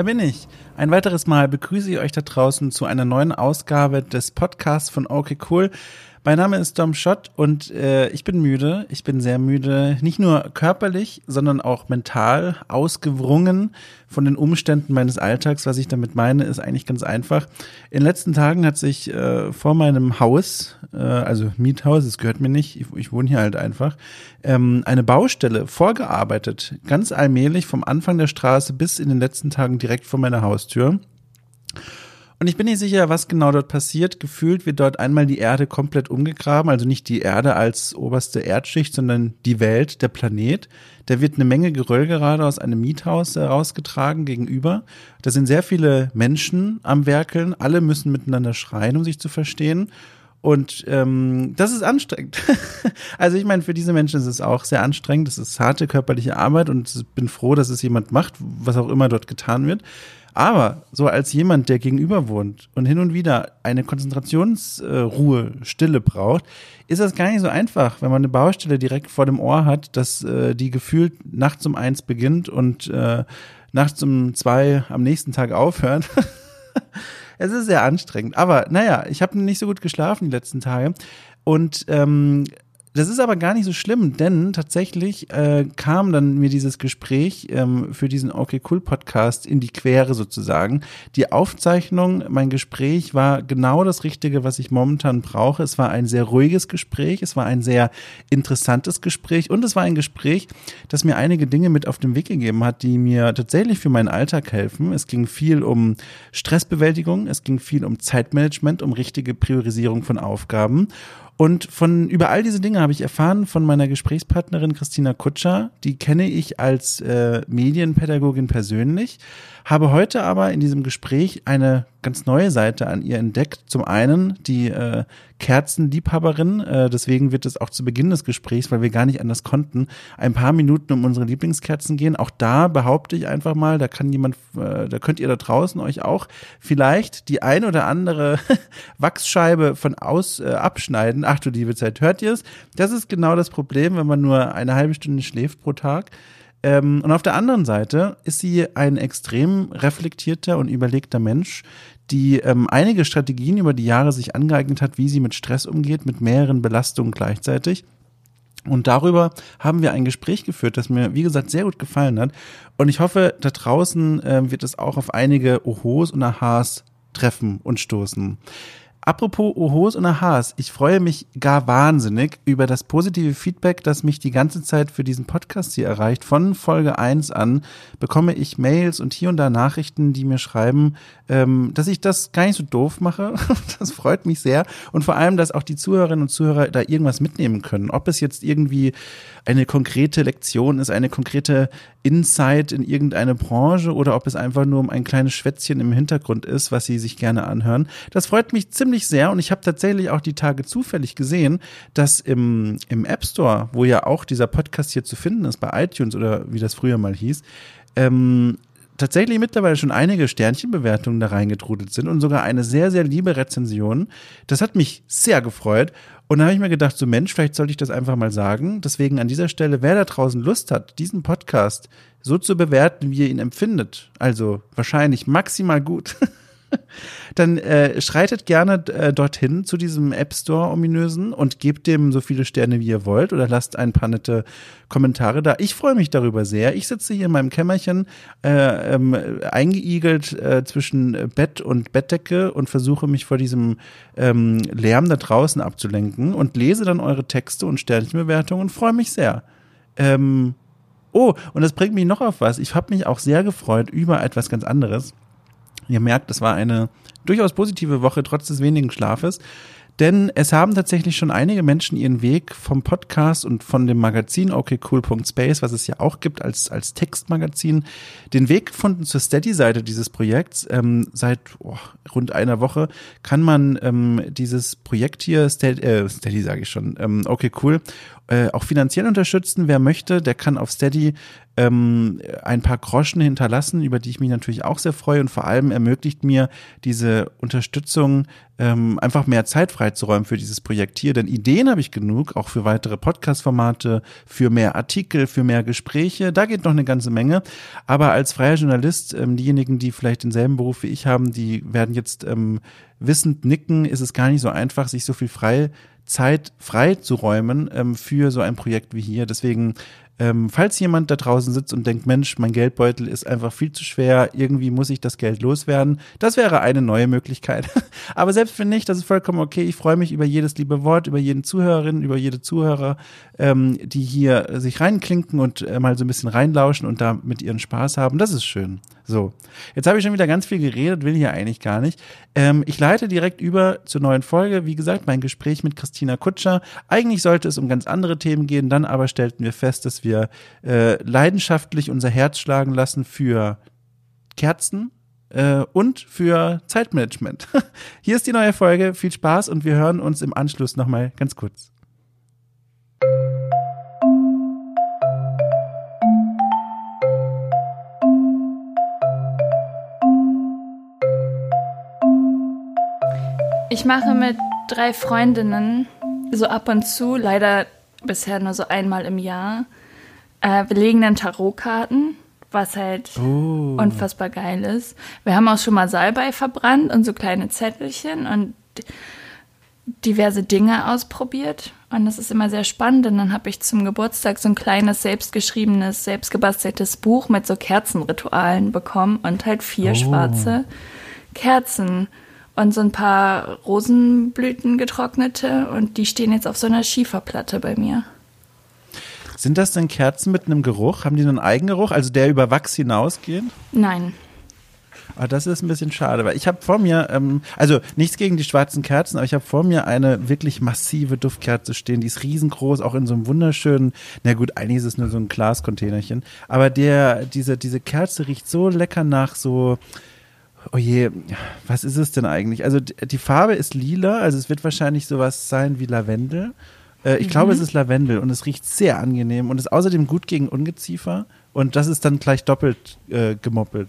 Da bin ich. Ein weiteres Mal begrüße ich euch da draußen zu einer neuen Ausgabe des Podcasts von Okay Cool. Mein Name ist Dom Schott und äh, ich bin müde. Ich bin sehr müde, nicht nur körperlich, sondern auch mental ausgewrungen von den Umständen meines Alltags. Was ich damit meine, ist eigentlich ganz einfach. In den letzten Tagen hat sich äh, vor meinem Haus, äh, also Miethaus, es gehört mir nicht, ich, ich wohne hier halt einfach, ähm, eine Baustelle vorgearbeitet. Ganz allmählich vom Anfang der Straße bis in den letzten Tagen direkt vor meiner Haustür. Und ich bin nicht sicher, was genau dort passiert. Gefühlt wird dort einmal die Erde komplett umgegraben, also nicht die Erde als oberste Erdschicht, sondern die Welt, der Planet. Da wird eine Menge Geröll gerade aus einem Miethaus herausgetragen gegenüber. Da sind sehr viele Menschen am Werkeln. Alle müssen miteinander schreien, um sich zu verstehen. Und ähm, das ist anstrengend. also ich meine, für diese Menschen ist es auch sehr anstrengend. Das ist harte körperliche Arbeit und bin froh, dass es jemand macht, was auch immer dort getan wird. Aber so als jemand, der gegenüber wohnt und hin und wieder eine Konzentrationsruhe, äh, Stille braucht, ist das gar nicht so einfach, wenn man eine Baustelle direkt vor dem Ohr hat, dass äh, die gefühlt nachts um eins beginnt und äh, nachts um zwei am nächsten Tag aufhört. es ist sehr anstrengend. Aber naja, ich habe nicht so gut geschlafen die letzten Tage. Und ähm, das ist aber gar nicht so schlimm, denn tatsächlich äh, kam dann mir dieses Gespräch ähm, für diesen Okay Cool Podcast in die Quere sozusagen. Die Aufzeichnung, mein Gespräch war genau das Richtige, was ich momentan brauche. Es war ein sehr ruhiges Gespräch, es war ein sehr interessantes Gespräch und es war ein Gespräch, das mir einige Dinge mit auf den Weg gegeben hat, die mir tatsächlich für meinen Alltag helfen. Es ging viel um Stressbewältigung, es ging viel um Zeitmanagement, um richtige Priorisierung von Aufgaben. Und von über all diese Dinge habe ich erfahren von meiner Gesprächspartnerin Christina Kutscher. Die kenne ich als äh, Medienpädagogin persönlich, habe heute aber in diesem Gespräch eine ganz neue Seite an ihr entdeckt. Zum einen die äh, Kerzenliebhaberin, äh, deswegen wird es auch zu Beginn des Gesprächs, weil wir gar nicht anders konnten, ein paar Minuten um unsere Lieblingskerzen gehen. Auch da behaupte ich einfach mal, da kann jemand, äh, da könnt ihr da draußen euch auch vielleicht die ein oder andere Wachsscheibe von aus äh, abschneiden. Ach du liebe Zeit, hört ihr es? Das ist genau das Problem, wenn man nur eine halbe Stunde schläft pro Tag. Ähm, und auf der anderen Seite ist sie ein extrem reflektierter und überlegter Mensch, die ähm, einige Strategien über die Jahre sich angeeignet hat, wie sie mit Stress umgeht, mit mehreren Belastungen gleichzeitig. Und darüber haben wir ein Gespräch geführt, das mir, wie gesagt, sehr gut gefallen hat. Und ich hoffe, da draußen äh, wird es auch auf einige Ohos und Ahas treffen und stoßen. Apropos Ohos und Ahas, ich freue mich gar wahnsinnig über das positive Feedback, das mich die ganze Zeit für diesen Podcast hier erreicht. Von Folge 1 an bekomme ich Mails und hier und da Nachrichten, die mir schreiben, ähm, dass ich das gar nicht so doof mache. Das freut mich sehr. Und vor allem, dass auch die Zuhörerinnen und Zuhörer da irgendwas mitnehmen können. Ob es jetzt irgendwie eine konkrete Lektion ist, eine konkrete Insight in irgendeine Branche oder ob es einfach nur um ein kleines Schwätzchen im Hintergrund ist, was sie sich gerne anhören. Das freut mich ziemlich sehr und ich habe tatsächlich auch die Tage zufällig gesehen, dass im, im App Store, wo ja auch dieser Podcast hier zu finden ist, bei iTunes oder wie das früher mal hieß, ähm, tatsächlich mittlerweile schon einige Sternchenbewertungen da reingetrudelt sind und sogar eine sehr, sehr liebe Rezension. Das hat mich sehr gefreut. Und da habe ich mir gedacht, so Mensch, vielleicht sollte ich das einfach mal sagen. Deswegen an dieser Stelle, wer da draußen Lust hat, diesen Podcast so zu bewerten, wie ihr ihn empfindet, also wahrscheinlich maximal gut, dann äh, schreitet gerne äh, dorthin zu diesem App Store ominösen und gebt dem so viele Sterne, wie ihr wollt oder lasst ein paar nette Kommentare da. Ich freue mich darüber sehr. Ich sitze hier in meinem Kämmerchen äh, ähm, eingeigelt äh, zwischen Bett und Bettdecke und versuche mich vor diesem ähm, Lärm da draußen abzulenken und lese dann eure Texte und Sternchenbewertungen und freue mich sehr. Ähm, oh, und das bringt mich noch auf was. Ich habe mich auch sehr gefreut über etwas ganz anderes. Ihr merkt, es war eine durchaus positive Woche, trotz des wenigen Schlafes. Denn es haben tatsächlich schon einige Menschen ihren Weg vom Podcast und von dem Magazin okcool.space, was es ja auch gibt als, als Textmagazin, den Weg gefunden zur Steady-Seite dieses Projekts. Ähm, seit oh, rund einer Woche kann man ähm, dieses Projekt hier, Steady, äh, Steady sage ich schon, ähm, okay cool, äh, auch finanziell unterstützen. Wer möchte, der kann auf Steady ähm, ein paar Groschen hinterlassen, über die ich mich natürlich auch sehr freue. Und vor allem ermöglicht mir diese Unterstützung ähm, einfach mehr Zeit freizuräumen für dieses Projekt hier. Denn Ideen habe ich genug, auch für weitere Podcast-Formate, für mehr Artikel, für mehr Gespräche. Da geht noch eine ganze Menge. Aber als freier Journalist, ähm, diejenigen, die vielleicht denselben Beruf wie ich haben, die werden jetzt ähm, wissend nicken, ist es gar nicht so einfach, sich so viel frei Zeit freizuräumen ähm, für so ein Projekt wie hier. Deswegen ähm, falls jemand da draußen sitzt und denkt, Mensch, mein Geldbeutel ist einfach viel zu schwer, irgendwie muss ich das Geld loswerden, das wäre eine neue Möglichkeit. Aber selbst wenn nicht, das ist vollkommen okay. Ich freue mich über jedes liebe Wort, über jeden Zuhörerin, über jede Zuhörer, ähm, die hier sich reinklinken und äh, mal so ein bisschen reinlauschen und da mit ihren Spaß haben. Das ist schön. So, jetzt habe ich schon wieder ganz viel geredet, will hier eigentlich gar nicht. Ähm, ich leite direkt über zur neuen Folge. Wie gesagt, mein Gespräch mit Christina Kutscher. Eigentlich sollte es um ganz andere Themen gehen, dann aber stellten wir fest, dass wir äh, leidenschaftlich unser Herz schlagen lassen für Kerzen, äh, und für Zeitmanagement. Hier ist die neue Folge. Viel Spaß und wir hören uns im Anschluss nochmal ganz kurz. Ich mache mit drei Freundinnen so ab und zu, leider bisher nur so einmal im Jahr, äh, wir legen dann Tarotkarten, was halt oh. unfassbar geil ist. Wir haben auch schon mal Salbei verbrannt und so kleine Zettelchen und diverse Dinge ausprobiert. Und das ist immer sehr spannend. Und dann habe ich zum Geburtstag so ein kleines, selbstgeschriebenes, selbstgebasteltes Buch mit so Kerzenritualen bekommen und halt vier oh. schwarze Kerzen und so ein paar Rosenblüten getrocknete und die stehen jetzt auf so einer Schieferplatte bei mir. Sind das denn Kerzen mit einem Geruch? Haben die einen Eigengeruch, also der über Wachs hinausgeht? Nein. Aber ah, das ist ein bisschen schade, weil ich habe vor mir, ähm, also nichts gegen die schwarzen Kerzen, aber ich habe vor mir eine wirklich massive Duftkerze stehen, die ist riesengroß, auch in so einem wunderschönen, na gut, eigentlich ist es nur so ein Glascontainerchen, aber der, diese, diese Kerze riecht so lecker nach so, Oh je, was ist es denn eigentlich? Also die Farbe ist lila, also es wird wahrscheinlich sowas sein wie Lavendel. Äh, ich mhm. glaube, es ist Lavendel und es riecht sehr angenehm und ist außerdem gut gegen Ungeziefer und das ist dann gleich doppelt äh, gemoppelt.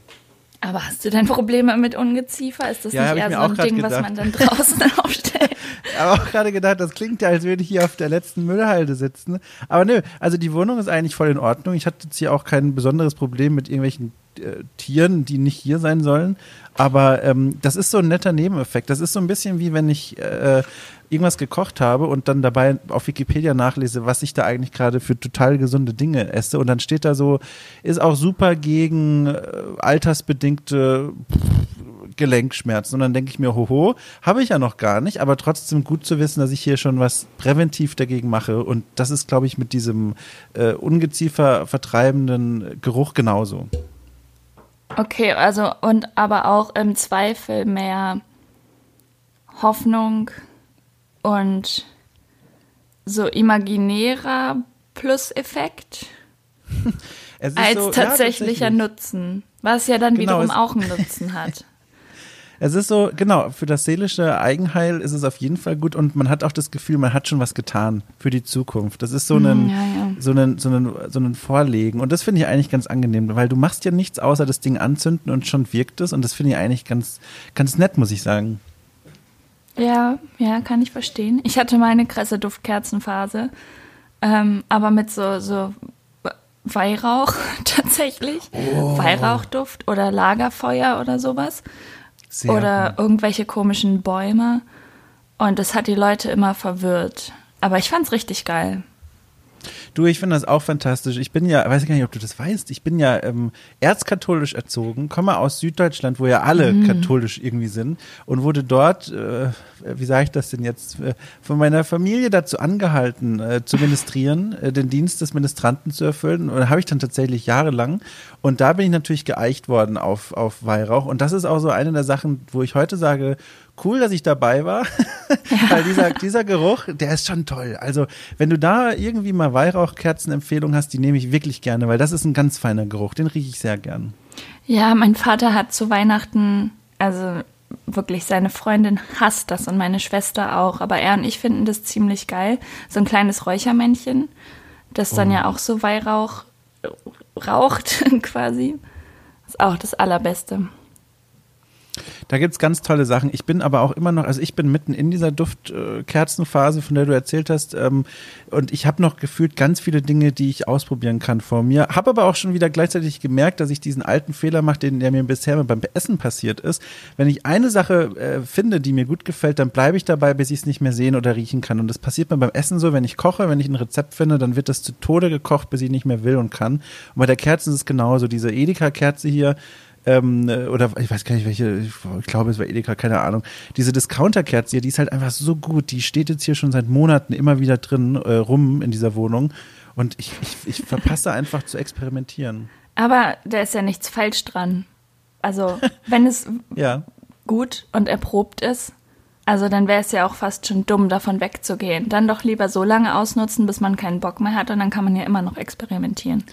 Aber hast du denn Probleme mit Ungeziefer? Ist das ja, nicht eher so ein Ding, gedacht. was man dann draußen aufstellt? Ich habe auch gerade gedacht, das klingt ja, als würde ich hier auf der letzten Müllhalde sitzen. Aber nö, also die Wohnung ist eigentlich voll in Ordnung. Ich hatte jetzt hier auch kein besonderes Problem mit irgendwelchen äh, Tieren, die nicht hier sein sollen. Aber ähm, das ist so ein netter Nebeneffekt. Das ist so ein bisschen wie wenn ich äh, irgendwas gekocht habe und dann dabei auf Wikipedia nachlese, was ich da eigentlich gerade für total gesunde Dinge esse. Und dann steht da so, ist auch super gegen äh, altersbedingte Gelenkschmerzen. Und dann denke ich mir, hoho, habe ich ja noch gar nicht, aber trotzdem gut zu wissen, dass ich hier schon was präventiv dagegen mache. Und das ist, glaube ich, mit diesem äh, Ungeziefer vertreibenden Geruch genauso. Okay, also und aber auch im Zweifel mehr Hoffnung und so imaginärer Plus-Effekt als so, tatsächlicher ja, Nutzen, was ja dann genau, wiederum auch einen Nutzen hat. Es ist so, genau, für das seelische Eigenheil ist es auf jeden Fall gut und man hat auch das Gefühl, man hat schon was getan für die Zukunft. Das ist so ein, ja, ja. so ein, so ein, so ein Vorlegen und das finde ich eigentlich ganz angenehm, weil du machst ja nichts außer das Ding anzünden und schon wirkt es und das finde ich eigentlich ganz, ganz nett, muss ich sagen. Ja, ja, kann ich verstehen. Ich hatte meine krasse Duftkerzenphase, ähm, aber mit so, so Weihrauch tatsächlich. Oh. Weihrauchduft oder Lagerfeuer oder sowas. Sehr oder gut. irgendwelche komischen Bäume. Und das hat die Leute immer verwirrt. Aber ich fand's richtig geil. Du, ich finde das auch fantastisch. Ich bin ja, weiß gar nicht, ob du das weißt, ich bin ja ähm, erzkatholisch erzogen, komme aus Süddeutschland, wo ja alle mhm. katholisch irgendwie sind und wurde dort, äh, wie sage ich das denn jetzt, äh, von meiner Familie dazu angehalten, äh, zu ministrieren, äh, den Dienst des Ministranten zu erfüllen. Und habe ich dann tatsächlich jahrelang. Und da bin ich natürlich geeicht worden auf, auf Weihrauch. Und das ist auch so eine der Sachen, wo ich heute sage, cool, dass ich dabei war, weil dieser, dieser Geruch, der ist schon toll. Also, wenn du da irgendwie mal Weihrauchkerzenempfehlung hast, die nehme ich wirklich gerne, weil das ist ein ganz feiner Geruch, den rieche ich sehr gern. Ja, mein Vater hat zu Weihnachten, also wirklich seine Freundin hasst das und meine Schwester auch. Aber er und ich finden das ziemlich geil. So ein kleines Räuchermännchen, das dann oh. ja auch so Weihrauch raucht quasi. Ist auch das Allerbeste. Da gibt's ganz tolle Sachen. Ich bin aber auch immer noch, also ich bin mitten in dieser Duftkerzenphase, von der du erzählt hast. Ähm, und ich habe noch gefühlt ganz viele Dinge, die ich ausprobieren kann vor mir. Habe aber auch schon wieder gleichzeitig gemerkt, dass ich diesen alten Fehler mache, den der mir bisher beim Essen passiert ist. Wenn ich eine Sache äh, finde, die mir gut gefällt, dann bleibe ich dabei, bis ich es nicht mehr sehen oder riechen kann. Und das passiert mir beim Essen so, wenn ich koche, wenn ich ein Rezept finde, dann wird das zu Tode gekocht, bis ich nicht mehr will und kann. Und bei der Kerze ist es genauso. Diese Edeka-Kerze hier, ähm, oder ich weiß gar nicht welche, ich glaube es war Edeka, keine Ahnung. Diese Discounter-Kerze hier, die ist halt einfach so gut. Die steht jetzt hier schon seit Monaten immer wieder drin äh, rum in dieser Wohnung. Und ich, ich, ich verpasse einfach zu experimentieren. Aber da ist ja nichts falsch dran. Also, wenn es ja. gut und erprobt ist, also dann wäre es ja auch fast schon dumm, davon wegzugehen. Dann doch lieber so lange ausnutzen, bis man keinen Bock mehr hat und dann kann man ja immer noch experimentieren.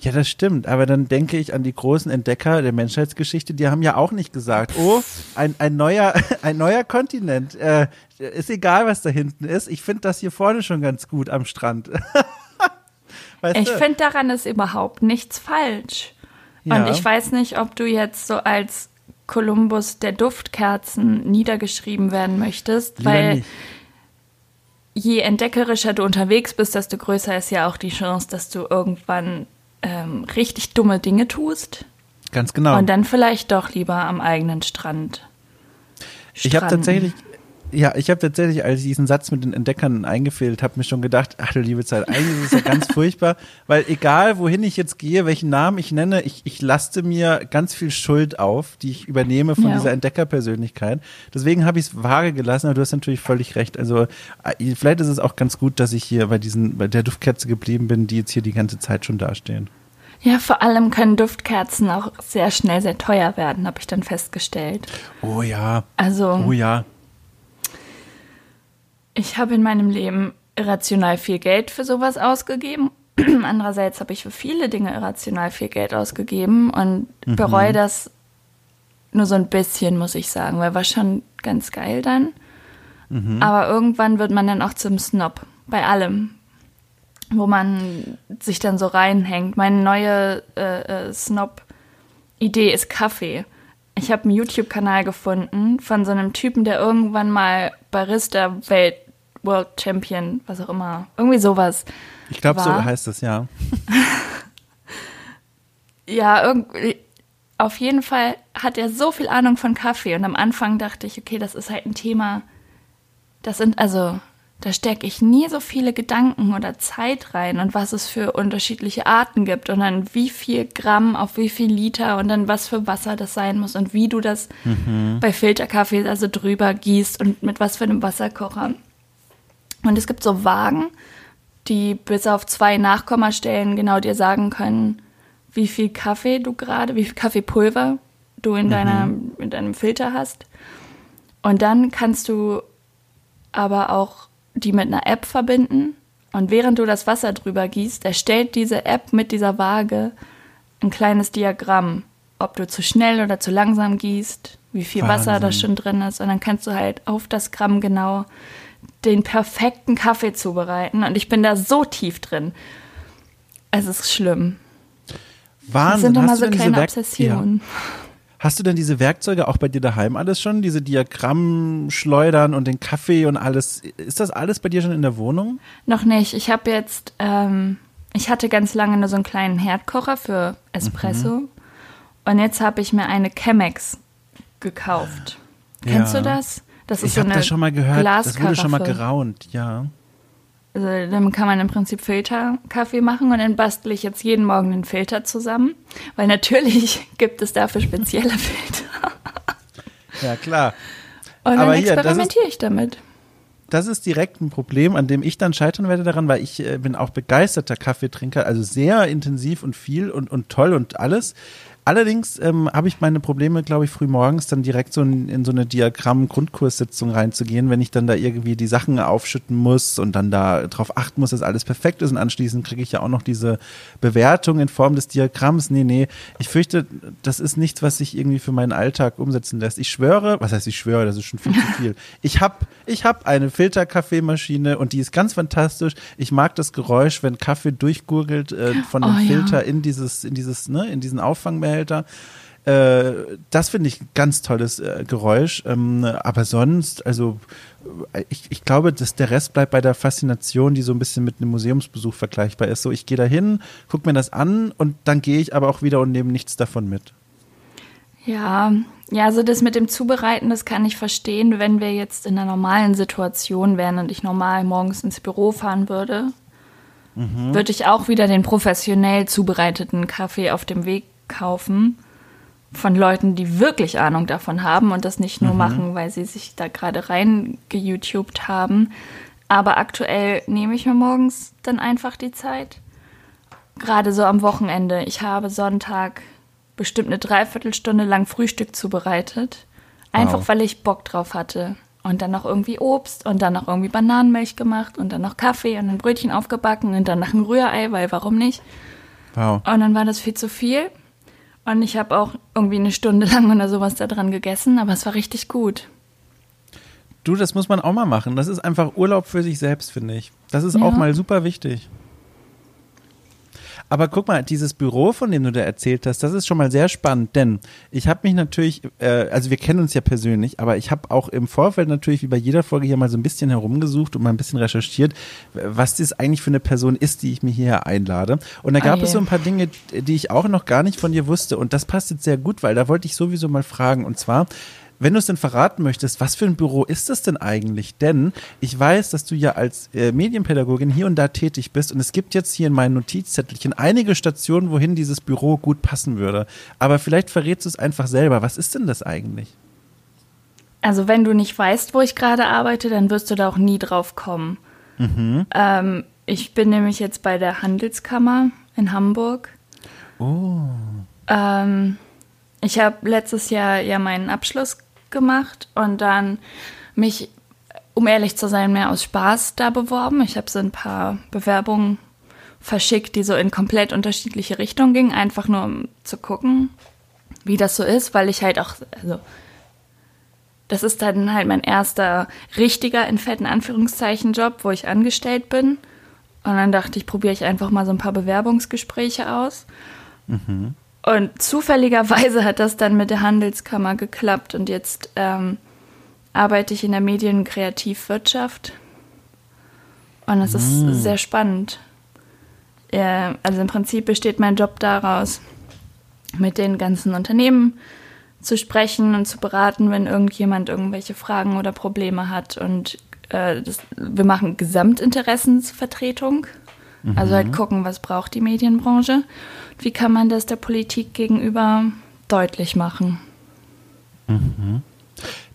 Ja, das stimmt. Aber dann denke ich an die großen Entdecker der Menschheitsgeschichte, die haben ja auch nicht gesagt, oh, ein, ein, neuer, ein neuer Kontinent. Äh, ist egal, was da hinten ist. Ich finde das hier vorne schon ganz gut am Strand. weißt ich finde daran ist überhaupt nichts falsch. Ja. Und ich weiß nicht, ob du jetzt so als Kolumbus der Duftkerzen niedergeschrieben werden möchtest, Lieber weil nicht. je entdeckerischer du unterwegs bist, desto größer ist ja auch die Chance, dass du irgendwann ähm, richtig dumme Dinge tust. Ganz genau. Und dann vielleicht doch lieber am eigenen Strand. Ich habe tatsächlich, ja, ich habe tatsächlich, als ich diesen Satz mit den Entdeckern eingefehlt habe, mir schon gedacht, ach du liebe Zeit, eigentlich ist es ja ganz furchtbar, weil egal wohin ich jetzt gehe, welchen Namen ich nenne, ich, ich laste mir ganz viel Schuld auf, die ich übernehme von ja. dieser Entdeckerpersönlichkeit. Deswegen habe ich es vage gelassen, aber du hast natürlich völlig recht. Also äh, vielleicht ist es auch ganz gut, dass ich hier bei diesen, bei der Duftkerze geblieben bin, die jetzt hier die ganze Zeit schon dastehen. Ja, vor allem können Duftkerzen auch sehr schnell sehr teuer werden, habe ich dann festgestellt. Oh ja. Also. Oh ja. Ich habe in meinem Leben irrational viel Geld für sowas ausgegeben. Andererseits habe ich für viele Dinge irrational viel Geld ausgegeben und mhm. bereue das nur so ein bisschen, muss ich sagen, weil war schon ganz geil dann. Mhm. Aber irgendwann wird man dann auch zum Snob bei allem wo man sich dann so reinhängt. Meine neue äh, äh, Snob-Idee ist Kaffee. Ich habe einen YouTube-Kanal gefunden von so einem Typen, der irgendwann mal Barista-Welt World Champion, was auch immer, irgendwie sowas. Ich glaube, so heißt es, ja. ja, irgendwie. Auf jeden Fall hat er so viel Ahnung von Kaffee und am Anfang dachte ich, okay, das ist halt ein Thema. Das sind also da stecke ich nie so viele Gedanken oder Zeit rein und was es für unterschiedliche Arten gibt und dann wie viel Gramm auf wie viel Liter und dann was für Wasser das sein muss und wie du das mhm. bei Filterkaffee also drüber gießt und mit was für einem Wasserkocher. Und es gibt so Wagen, die bis auf zwei Nachkommastellen genau dir sagen können, wie viel Kaffee du gerade, wie viel Kaffeepulver du in, mhm. deiner, in deinem Filter hast. Und dann kannst du aber auch die mit einer App verbinden und während du das Wasser drüber gießt, erstellt diese App mit dieser Waage ein kleines Diagramm, ob du zu schnell oder zu langsam gießt, wie viel Wahnsinn. Wasser da schon drin ist und dann kannst du halt auf das Gramm genau den perfekten Kaffee zubereiten und ich bin da so tief drin. Es ist schlimm. Wahnsinn. Das sind immer so kleine Obsessionen. Ja. Hast du denn diese Werkzeuge auch bei dir daheim alles schon? Diese Diagrammschleudern und den Kaffee und alles. Ist das alles bei dir schon in der Wohnung? Noch nicht. Ich habe jetzt, ähm, ich hatte ganz lange nur so einen kleinen Herdkocher für Espresso. Mhm. Und jetzt habe ich mir eine Chemex gekauft. Ja. Kennst du das? Das ist ich so eine das schon mal gehört. Das wurde schon mal geraunt, ja. Also dann kann man im Prinzip Filterkaffee machen und dann bastle ich jetzt jeden Morgen den Filter zusammen, weil natürlich gibt es dafür spezielle Filter. Ja, klar. Und dann hier, experimentiere ich damit. Das ist direkt ein Problem, an dem ich dann scheitern werde daran, weil ich äh, bin auch begeisterter Kaffeetrinker, also sehr intensiv und viel und, und toll und alles. Allerdings ähm, habe ich meine Probleme, glaube ich, früh morgens dann direkt so in, in so eine Diagramm-Grundkurssitzung reinzugehen, wenn ich dann da irgendwie die Sachen aufschütten muss und dann da drauf achten muss, dass alles perfekt ist und anschließend kriege ich ja auch noch diese Bewertung in Form des Diagramms. Nee, nee, ich fürchte, das ist nichts, was sich irgendwie für meinen Alltag umsetzen lässt. Ich schwöre, was heißt ich schwöre, das ist schon viel zu viel. Ich habe ich hab eine Filterkaffeemaschine und die ist ganz fantastisch. Ich mag das Geräusch, wenn Kaffee durchgurgelt äh, von dem oh, Filter ja. in dieses, in dieses, ne, in diesen Auffangbehälter. Äh, das finde ich ein ganz tolles äh, Geräusch. Ähm, aber sonst, also äh, ich, ich glaube, dass der Rest bleibt bei der Faszination, die so ein bisschen mit einem Museumsbesuch vergleichbar ist. So, ich gehe da hin, gucke mir das an und dann gehe ich aber auch wieder und nehme nichts davon mit. Ja, ja, also das mit dem Zubereiten, das kann ich verstehen, wenn wir jetzt in einer normalen Situation wären und ich normal morgens ins Büro fahren würde, mhm. würde ich auch wieder den professionell zubereiteten Kaffee auf dem Weg kaufen von Leuten, die wirklich Ahnung davon haben und das nicht nur mhm. machen, weil sie sich da gerade rein geYouTubed haben. Aber aktuell nehme ich mir morgens dann einfach die Zeit. Gerade so am Wochenende. Ich habe Sonntag bestimmt eine Dreiviertelstunde lang Frühstück zubereitet. Einfach wow. weil ich Bock drauf hatte. Und dann noch irgendwie Obst und dann noch irgendwie Bananenmilch gemacht und dann noch Kaffee und ein Brötchen aufgebacken und dann noch ein Rührei, weil warum nicht? Wow. Und dann war das viel zu viel. Und ich habe auch irgendwie eine Stunde lang oder sowas da dran gegessen, aber es war richtig gut. Du, das muss man auch mal machen. Das ist einfach Urlaub für sich selbst, finde ich. Das ist ja. auch mal super wichtig. Aber guck mal, dieses Büro, von dem du da erzählt hast, das ist schon mal sehr spannend, denn ich habe mich natürlich, äh, also wir kennen uns ja persönlich, aber ich habe auch im Vorfeld natürlich wie bei jeder Folge hier mal so ein bisschen herumgesucht und mal ein bisschen recherchiert, was das eigentlich für eine Person ist, die ich mir hier einlade. Und da gab oh es so ein paar Dinge, die ich auch noch gar nicht von dir wusste und das passt jetzt sehr gut, weil da wollte ich sowieso mal fragen und zwar, wenn du es denn verraten möchtest, was für ein Büro ist das denn eigentlich? Denn ich weiß, dass du ja als äh, Medienpädagogin hier und da tätig bist und es gibt jetzt hier in meinen Notizzettelchen einige Stationen, wohin dieses Büro gut passen würde. Aber vielleicht verrätst du es einfach selber. Was ist denn das eigentlich? Also wenn du nicht weißt, wo ich gerade arbeite, dann wirst du da auch nie drauf kommen. Mhm. Ähm, ich bin nämlich jetzt bei der Handelskammer in Hamburg. Oh. Ähm, ich habe letztes Jahr ja meinen Abschluss gemacht und dann mich, um ehrlich zu sein, mehr aus Spaß da beworben. Ich habe so ein paar Bewerbungen verschickt, die so in komplett unterschiedliche Richtungen gingen, einfach nur um zu gucken, wie das so ist, weil ich halt auch, also das ist dann halt mein erster richtiger, in fetten Anführungszeichen, Job, wo ich angestellt bin. Und dann dachte ich, probiere ich einfach mal so ein paar Bewerbungsgespräche aus. Mhm. Und zufälligerweise hat das dann mit der Handelskammer geklappt und jetzt ähm, arbeite ich in der Medien- und Kreativwirtschaft. Und es ist mm. sehr spannend. Ja, also im Prinzip besteht mein Job daraus, mit den ganzen Unternehmen zu sprechen und zu beraten, wenn irgendjemand irgendwelche Fragen oder Probleme hat. Und äh, das, wir machen Gesamtinteressensvertretung. Mhm. Also halt mhm. gucken, was braucht die Medienbranche. Wie kann man das der Politik gegenüber deutlich machen? Mhm.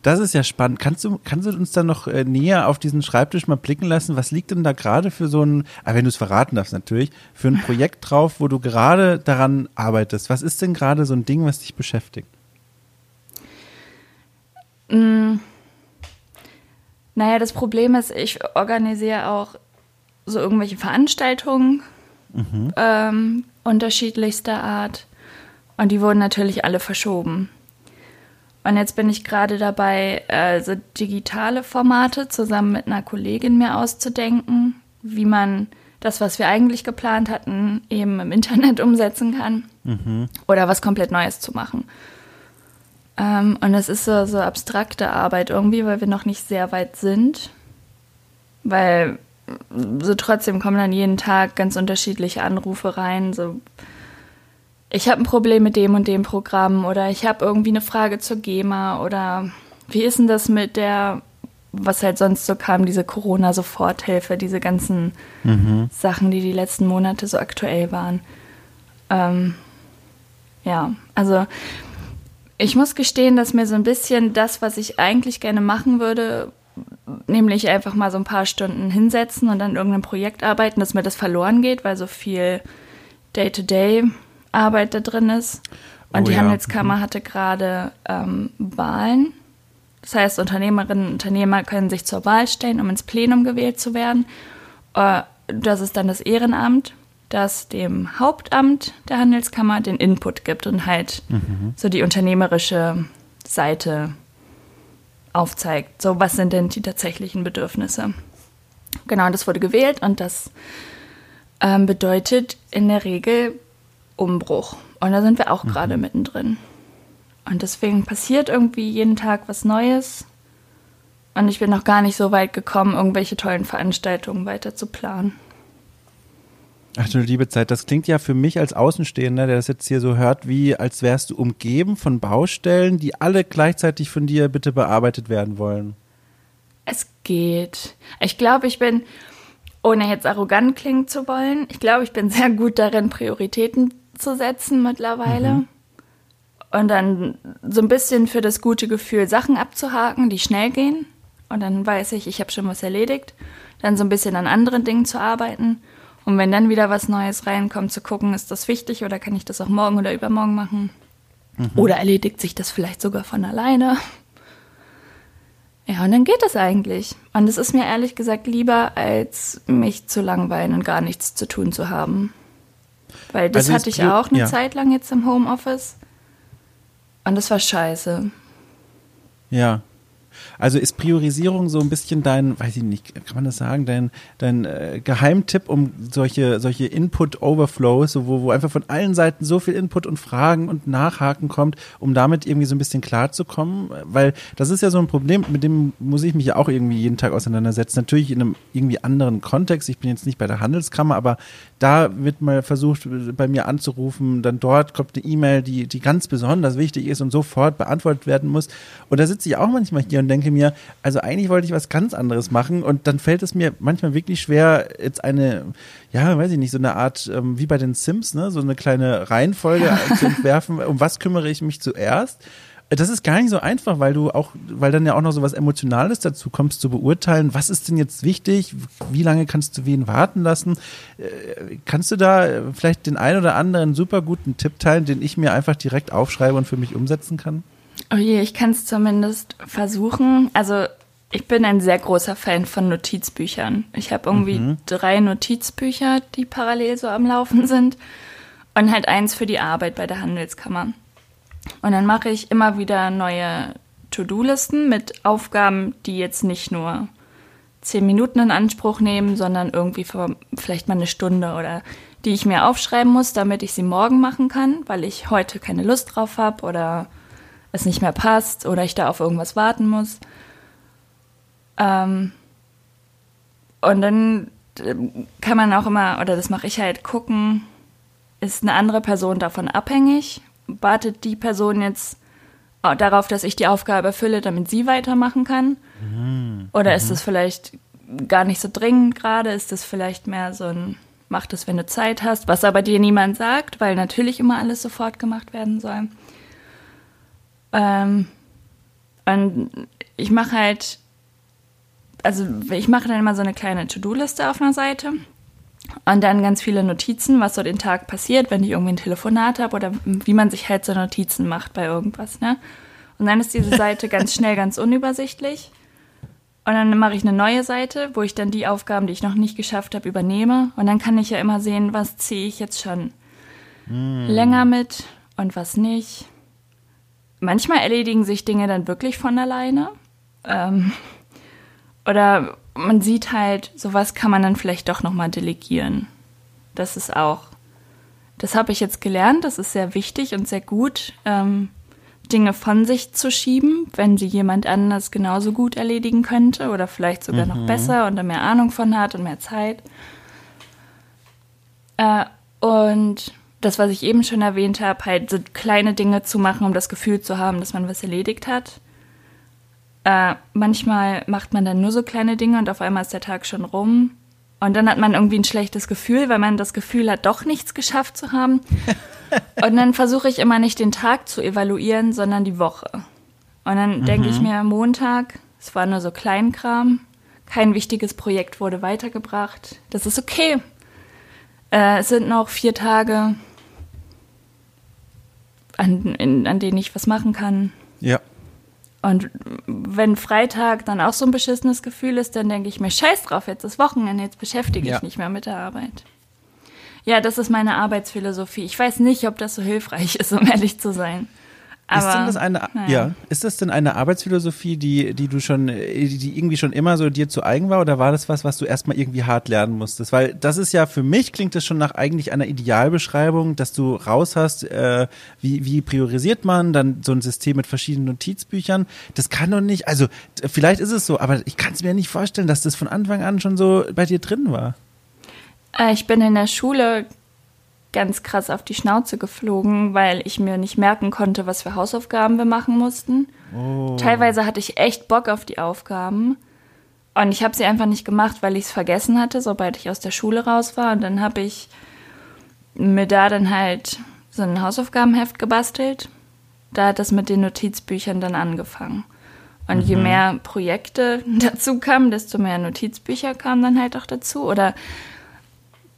Das ist ja spannend. Kannst du, kannst du uns dann noch äh, näher auf diesen Schreibtisch mal blicken lassen? Was liegt denn da gerade für so ein, ah, wenn du es verraten darfst natürlich, für ein Projekt drauf, wo du gerade daran arbeitest? Was ist denn gerade so ein Ding, was dich beschäftigt? Mm. Naja, das Problem ist, ich organisiere auch so irgendwelche Veranstaltungen mhm. ähm, unterschiedlichster Art. Und die wurden natürlich alle verschoben. Und jetzt bin ich gerade dabei, äh, so digitale Formate zusammen mit einer Kollegin mir auszudenken, wie man das, was wir eigentlich geplant hatten, eben im Internet umsetzen kann. Mhm. Oder was komplett Neues zu machen. Ähm, und es ist so, so abstrakte Arbeit irgendwie, weil wir noch nicht sehr weit sind. Weil so trotzdem kommen dann jeden Tag ganz unterschiedliche Anrufe rein. So, ich habe ein Problem mit dem und dem Programm oder ich habe irgendwie eine Frage zur GEMA oder wie ist denn das mit der, was halt sonst so kam, diese Corona-Soforthilfe, diese ganzen mhm. Sachen, die die letzten Monate so aktuell waren. Ähm, ja, also ich muss gestehen, dass mir so ein bisschen das, was ich eigentlich gerne machen würde, nämlich einfach mal so ein paar Stunden hinsetzen und an irgendeinem Projekt arbeiten, dass mir das verloren geht, weil so viel Day-to-Day-Arbeit da drin ist. Und oh, die ja. Handelskammer mhm. hatte gerade ähm, Wahlen. Das heißt, Unternehmerinnen und Unternehmer können sich zur Wahl stellen, um ins Plenum gewählt zu werden. Äh, das ist dann das Ehrenamt, das dem Hauptamt der Handelskammer den Input gibt und halt mhm. so die unternehmerische Seite aufzeigt. So, was sind denn die tatsächlichen Bedürfnisse? Genau, das wurde gewählt und das ähm, bedeutet in der Regel Umbruch. Und da sind wir auch mhm. gerade mittendrin. Und deswegen passiert irgendwie jeden Tag was Neues. Und ich bin noch gar nicht so weit gekommen, irgendwelche tollen Veranstaltungen weiter zu planen. Ach du liebe Zeit, das klingt ja für mich als Außenstehender, der das jetzt hier so hört, wie als wärst du umgeben von Baustellen, die alle gleichzeitig von dir bitte bearbeitet werden wollen. Es geht. Ich glaube, ich bin, ohne jetzt arrogant klingen zu wollen, ich glaube, ich bin sehr gut darin, Prioritäten zu setzen mittlerweile. Mhm. Und dann so ein bisschen für das gute Gefühl Sachen abzuhaken, die schnell gehen. Und dann weiß ich, ich habe schon was erledigt. Dann so ein bisschen an anderen Dingen zu arbeiten. Und wenn dann wieder was Neues reinkommt, zu gucken, ist das wichtig oder kann ich das auch morgen oder übermorgen machen? Mhm. Oder erledigt sich das vielleicht sogar von alleine? Ja, und dann geht es eigentlich. Und es ist mir ehrlich gesagt lieber, als mich zu langweilen und gar nichts zu tun zu haben. Weil das also hatte ich auch eine ja. Zeit lang jetzt im Homeoffice. Und das war scheiße. Ja. Also ist Priorisierung so ein bisschen dein, weiß ich nicht, kann man das sagen, dein, dein äh, Geheimtipp, um solche, solche Input-Overflows, wo, wo einfach von allen Seiten so viel Input und Fragen und Nachhaken kommt, um damit irgendwie so ein bisschen klarzukommen? Weil das ist ja so ein Problem, mit dem muss ich mich ja auch irgendwie jeden Tag auseinandersetzen. Natürlich in einem irgendwie anderen Kontext. Ich bin jetzt nicht bei der Handelskammer, aber da wird mal versucht, bei mir anzurufen. Dann dort kommt eine E-Mail, die, die ganz besonders wichtig ist und sofort beantwortet werden muss. Und da sitze ich auch manchmal hier und denke mir, also eigentlich wollte ich was ganz anderes machen und dann fällt es mir manchmal wirklich schwer, jetzt eine, ja, weiß ich nicht, so eine Art, ähm, wie bei den Sims, ne, so eine kleine Reihenfolge zu entwerfen, um was kümmere ich mich zuerst. Das ist gar nicht so einfach, weil du auch, weil dann ja auch noch so was Emotionales dazu kommst, zu beurteilen, was ist denn jetzt wichtig, wie lange kannst du wen warten lassen. Äh, kannst du da vielleicht den einen oder anderen super guten Tipp teilen, den ich mir einfach direkt aufschreibe und für mich umsetzen kann? Oh je, ich kann es zumindest versuchen. Also ich bin ein sehr großer Fan von Notizbüchern. Ich habe irgendwie mhm. drei Notizbücher, die parallel so am Laufen sind. Und halt eins für die Arbeit bei der Handelskammer. Und dann mache ich immer wieder neue To-Do-Listen mit Aufgaben, die jetzt nicht nur zehn Minuten in Anspruch nehmen, sondern irgendwie für vielleicht mal eine Stunde oder die ich mir aufschreiben muss, damit ich sie morgen machen kann, weil ich heute keine Lust drauf habe oder es nicht mehr passt oder ich da auf irgendwas warten muss. Ähm, und dann äh, kann man auch immer, oder das mache ich halt, gucken, ist eine andere Person davon abhängig? Wartet die Person jetzt darauf, dass ich die Aufgabe erfülle, damit sie weitermachen kann? Mhm. Oder ist es mhm. vielleicht gar nicht so dringend gerade? Ist es vielleicht mehr so ein, mach das, wenn du Zeit hast, was aber dir niemand sagt, weil natürlich immer alles sofort gemacht werden soll. Ähm, und ich mache halt, also ich mache dann immer so eine kleine To-Do-Liste auf einer Seite und dann ganz viele Notizen, was so den Tag passiert, wenn ich irgendwie ein Telefonat habe oder wie man sich halt so Notizen macht bei irgendwas, ne? Und dann ist diese Seite ganz schnell ganz unübersichtlich. Und dann mache ich eine neue Seite, wo ich dann die Aufgaben, die ich noch nicht geschafft habe, übernehme. Und dann kann ich ja immer sehen, was ziehe ich jetzt schon mm. länger mit und was nicht manchmal erledigen sich Dinge dann wirklich von alleine. Ähm, oder man sieht halt, sowas kann man dann vielleicht doch nochmal delegieren. Das ist auch, das habe ich jetzt gelernt, das ist sehr wichtig und sehr gut, ähm, Dinge von sich zu schieben, wenn sie jemand anders genauso gut erledigen könnte oder vielleicht sogar mhm. noch besser und da mehr Ahnung von hat und mehr Zeit. Äh, und das, was ich eben schon erwähnt habe, halt so kleine Dinge zu machen, um das Gefühl zu haben, dass man was erledigt hat. Äh, manchmal macht man dann nur so kleine Dinge und auf einmal ist der Tag schon rum. Und dann hat man irgendwie ein schlechtes Gefühl, weil man das Gefühl hat, doch nichts geschafft zu haben. und dann versuche ich immer nicht den Tag zu evaluieren, sondern die Woche. Und dann mhm. denke ich mir, Montag, es war nur so Kleinkram, kein wichtiges Projekt wurde weitergebracht. Das ist okay. Äh, es sind noch vier Tage, an, in, an denen ich was machen kann. Ja. Und wenn Freitag dann auch so ein beschissenes Gefühl ist, dann denke ich mir, scheiß drauf, jetzt ist Wochenende, jetzt beschäftige ich Ja. nicht mehr mit der Arbeit. Ja, das ist meine Arbeitsphilosophie. Ich weiß nicht, ob das so hilfreich ist, um ehrlich zu sein. Aber, ist denn das eine, naja. ja, ist das denn eine Arbeitsphilosophie, die, die du schon, äh, die irgendwie schon immer so dir zu eigen war, oder war das was, was du erstmal irgendwie hart lernen musstest? Weil das ist ja für mich klingt das schon nach eigentlich einer Idealbeschreibung, dass du raus hast, äh, wie, wie priorisiert man, dann so ein System mit verschiedenen Notizbüchern. Das kann doch nicht, also vielleicht ist es so, aber ich kann es mir nicht vorstellen, dass das von Anfang an schon so bei dir drin war. Äh, Ich bin in der Schule ganz krass auf die Schnauze geflogen, weil ich mir nicht merken konnte, was für Hausaufgaben wir machen mussten. Teilweise hatte ich echt Bock auf die Aufgaben. Und ich habe sie einfach nicht gemacht, weil ich es vergessen hatte, sobald ich aus der Schule raus war. Und dann habe ich mir da dann halt so ein Hausaufgabenheft gebastelt. Da hat das mit den Notizbüchern dann angefangen. Und je mehr Projekte dazu kamen, desto mehr Notizbücher kamen dann halt auch dazu. Oder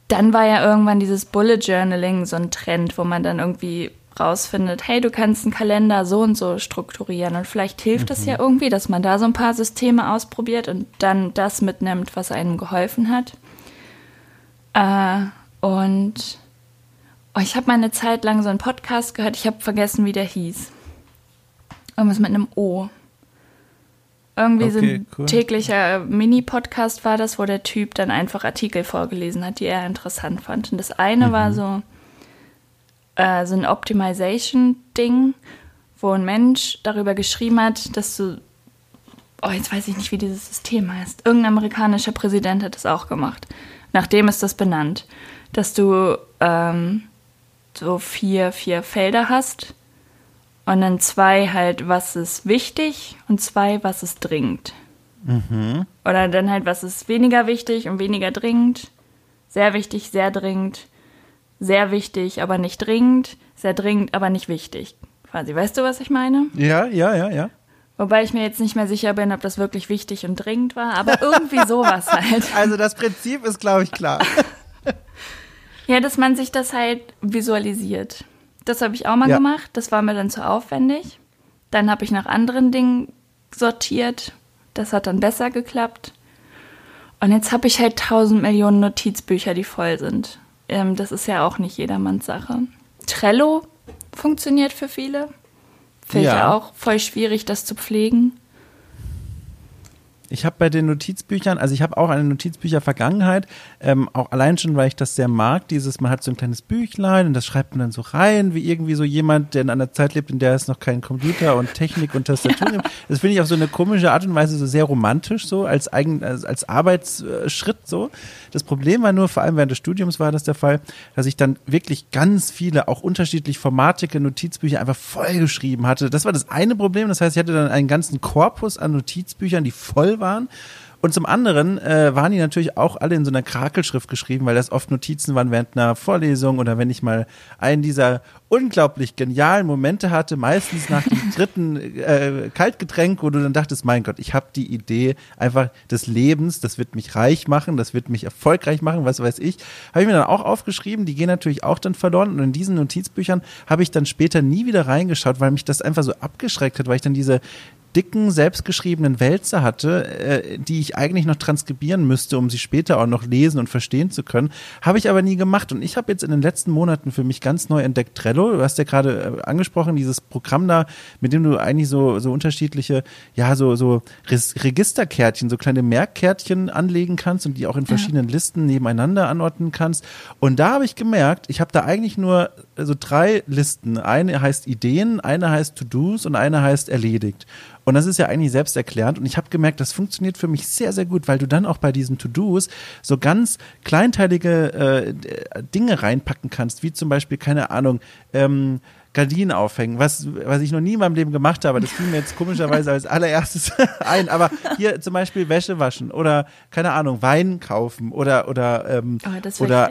dann war ja irgendwann dieses Bullet Journaling so ein Trend, wo man dann irgendwie rausfindet, hey, du kannst einen Kalender so und so strukturieren und vielleicht hilft das ja irgendwie, dass man da so ein paar Systeme ausprobiert und dann das mitnimmt, was einem geholfen hat. Äh, und oh, ich habe mal eine Zeit lang so einen Podcast gehört, ich habe vergessen, wie der hieß. Irgendwas mit einem O. Irgendwie so Okay, ein cool. täglicher Mini-Podcast war das, wo der Typ dann einfach Artikel vorgelesen hat, die er interessant fand. Und das eine war so, äh, so ein Optimization-Ding, wo ein Mensch darüber geschrieben hat, dass du, oh, jetzt weiß ich nicht, wie dieses System heißt. Irgendein amerikanischer Präsident hat das auch gemacht. Nachdem ist das benannt, dass du ähm, so vier, vier Felder hast und dann zwei halt, was ist wichtig und zwei, was ist dringend. Oder dann halt, was ist weniger wichtig und weniger dringend. Sehr wichtig, sehr dringend. Sehr wichtig, aber nicht dringend. Sehr dringend, aber nicht wichtig. Quasi, weißt du, was ich meine? Ja, ja, ja, ja. Wobei ich mir jetzt nicht mehr sicher bin, ob das wirklich wichtig und dringend war, aber irgendwie sowas halt. Also das Prinzip ist, glaube ich, klar. Ja, dass man sich das halt visualisiert. Das habe ich auch mal Ja. gemacht. Das war mir dann zu aufwendig. Dann habe ich nach anderen Dingen sortiert. Das hat dann besser geklappt. Und jetzt habe ich halt tausend Millionen Notizbücher, die voll sind. Ähm, das ist ja auch nicht jedermanns Sache. Trello funktioniert für viele. Finde ich Ja. auch voll schwierig, das zu pflegen. Ich habe bei den Notizbüchern, also ich habe auch eine Notizbücher-Vergangenheit, ähm, auch allein schon, weil ich das sehr mag, dieses, man hat so ein kleines Büchlein und das schreibt man dann so rein, wie irgendwie so jemand, der in einer Zeit lebt, in der es noch keinen Computer und Technik und Tastatur gibt. Das finde ich auf so eine komische Art und Weise so sehr romantisch, so als eigen, als, als Arbeitsschritt so. Das Problem war nur, vor allem während des Studiums war das der Fall, dass ich dann wirklich ganz viele, auch unterschiedlich formatige Notizbücher einfach vollgeschrieben hatte. Das war das eine Problem. Das heißt, ich hatte dann einen ganzen Korpus an Notizbüchern, die voll waren. Und zum anderen äh, waren die natürlich auch alle in so einer Krakelschrift geschrieben, weil das oft Notizen waren während einer Vorlesung oder wenn ich mal einen dieser unglaublich genialen Momente hatte, meistens nach dem dritten äh, Kaltgetränk, wo du dann dachtest, mein Gott, ich habe die Idee einfach des Lebens, das wird mich reich machen, das wird mich erfolgreich machen, was weiß ich, habe ich mir dann auch aufgeschrieben, die gehen natürlich auch dann verloren. Und in diesen Notizbüchern habe ich dann später nie wieder reingeschaut, weil mich das einfach so abgeschreckt hat, weil ich dann diese dicken, selbstgeschriebenen Wälzer hatte, äh, die ich eigentlich noch transkribieren müsste, um sie später auch noch lesen und verstehen zu können. Habe ich aber nie gemacht. Und ich habe jetzt in den letzten Monaten für mich ganz neu entdeckt Trello. Du hast ja gerade äh, angesprochen, dieses Programm da, mit dem du eigentlich so, so unterschiedliche, ja, so, so Registerkärtchen, so kleine Merkkärtchen anlegen kannst und die auch in verschiedenen Listen nebeneinander anordnen kannst. Und da habe ich gemerkt, ich habe da eigentlich nur so drei Listen. Eine heißt Ideen, eine heißt To-Dos und eine heißt erledigt. Und das ist ja eigentlich selbsterklärend. Und ich habe gemerkt, das funktioniert für mich sehr, sehr gut, weil du dann auch bei diesen To-Dos so ganz kleinteilige äh, Dinge reinpacken kannst, wie zum Beispiel, keine Ahnung, ähm, Gardinen aufhängen, was, was ich noch nie in meinem Leben gemacht habe. Das fiel mir jetzt komischerweise als allererstes ein. Aber hier zum Beispiel Wäsche waschen oder, keine Ahnung, Wein kaufen oder, oder, ähm, Oh, oder.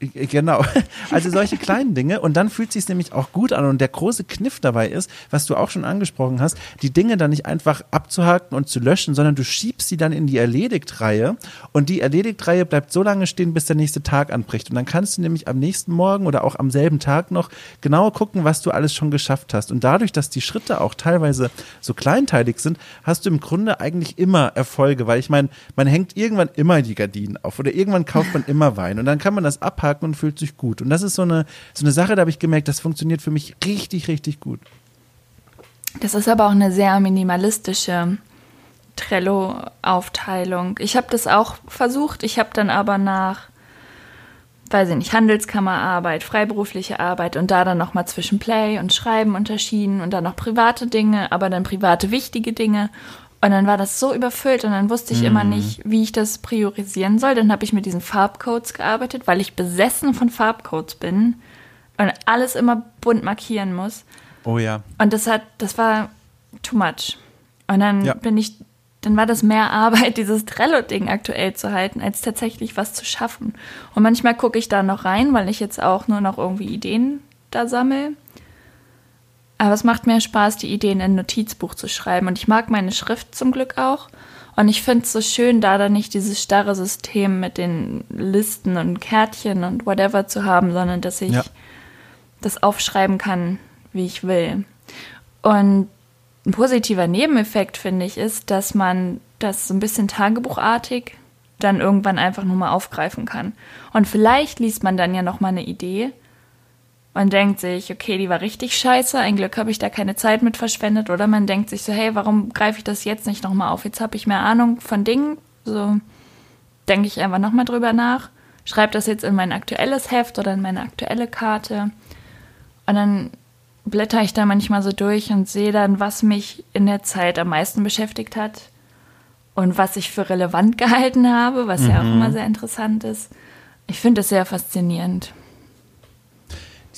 Genau. Also solche kleinen Dinge. Und dann fühlt sich nämlich auch gut an. Und der große Kniff dabei ist, was du auch schon angesprochen hast, die Dinge dann nicht einfach abzuhaken und zu löschen, sondern du schiebst sie dann in die Erledigt-Reihe. Und die Erledigt-Reihe bleibt so lange stehen, bis der nächste Tag anbricht. Und dann kannst du nämlich am nächsten Morgen oder auch am selben Tag noch genau gucken, was du alles schon geschafft hast. Und dadurch, dass die Schritte auch teilweise so kleinteilig sind, hast du im Grunde eigentlich immer Erfolge, weil ich meine, man hängt irgendwann immer die Gardinen auf oder irgendwann kauft man immer Wein. Und dann kann man das abhaken und fühlt sich gut. Und das ist so eine, so eine Sache, da habe ich gemerkt, das funktioniert für mich richtig, richtig gut. Das ist aber auch eine sehr minimalistische Trello-Aufteilung. Ich habe das auch versucht. Ich habe dann aber nach, weiß ich nicht, Handelskammerarbeit, freiberufliche Arbeit und da dann nochmal zwischen Play und Schreiben unterschieden und dann noch private Dinge, aber dann private wichtige Dinge. Und dann war das so überfüllt und dann wusste ich mm. immer mhm. nicht, wie ich das priorisieren soll. Dann habe ich mit diesen Farbcodes gearbeitet, weil ich besessen von Farbcodes bin und alles immer bunt markieren muss. Oh ja. Und das hat, das war too much. Und dann ja. bin ich, dann war das mehr Arbeit, dieses Trello-Ding aktuell zu halten, als tatsächlich was zu schaffen. Und manchmal gucke ich da noch rein, weil ich jetzt auch nur noch irgendwie Ideen da sammle. Aber es macht mir Spaß, die Ideen in ein Notizbuch zu schreiben. Und ich mag meine Schrift zum Glück auch. Und ich finde es so schön, da dann nicht dieses starre System mit den Listen und Kärtchen und whatever zu haben, sondern dass ich ja. das aufschreiben kann, wie ich will. Und ein positiver Nebeneffekt, finde ich, ist, dass man das so ein bisschen tagebuchartig dann irgendwann einfach nur mal aufgreifen kann. Und vielleicht liest man dann ja noch mal eine Idee man denkt sich, okay, die war richtig scheiße, ein Glück habe ich da keine Zeit mit verschwendet. Oder man denkt sich so, hey, warum greife ich das jetzt nicht nochmal auf? Jetzt habe ich mehr Ahnung von Dingen. So denke ich einfach nochmal drüber nach. Schreibe das jetzt in mein aktuelles Heft oder in meine aktuelle Karte. Und dann blätter ich da manchmal so durch und sehe dann, was mich in der Zeit am meisten beschäftigt hat und was ich für relevant gehalten habe, was mhm. ja auch mhm. immer sehr interessant ist. Ich finde es sehr faszinierend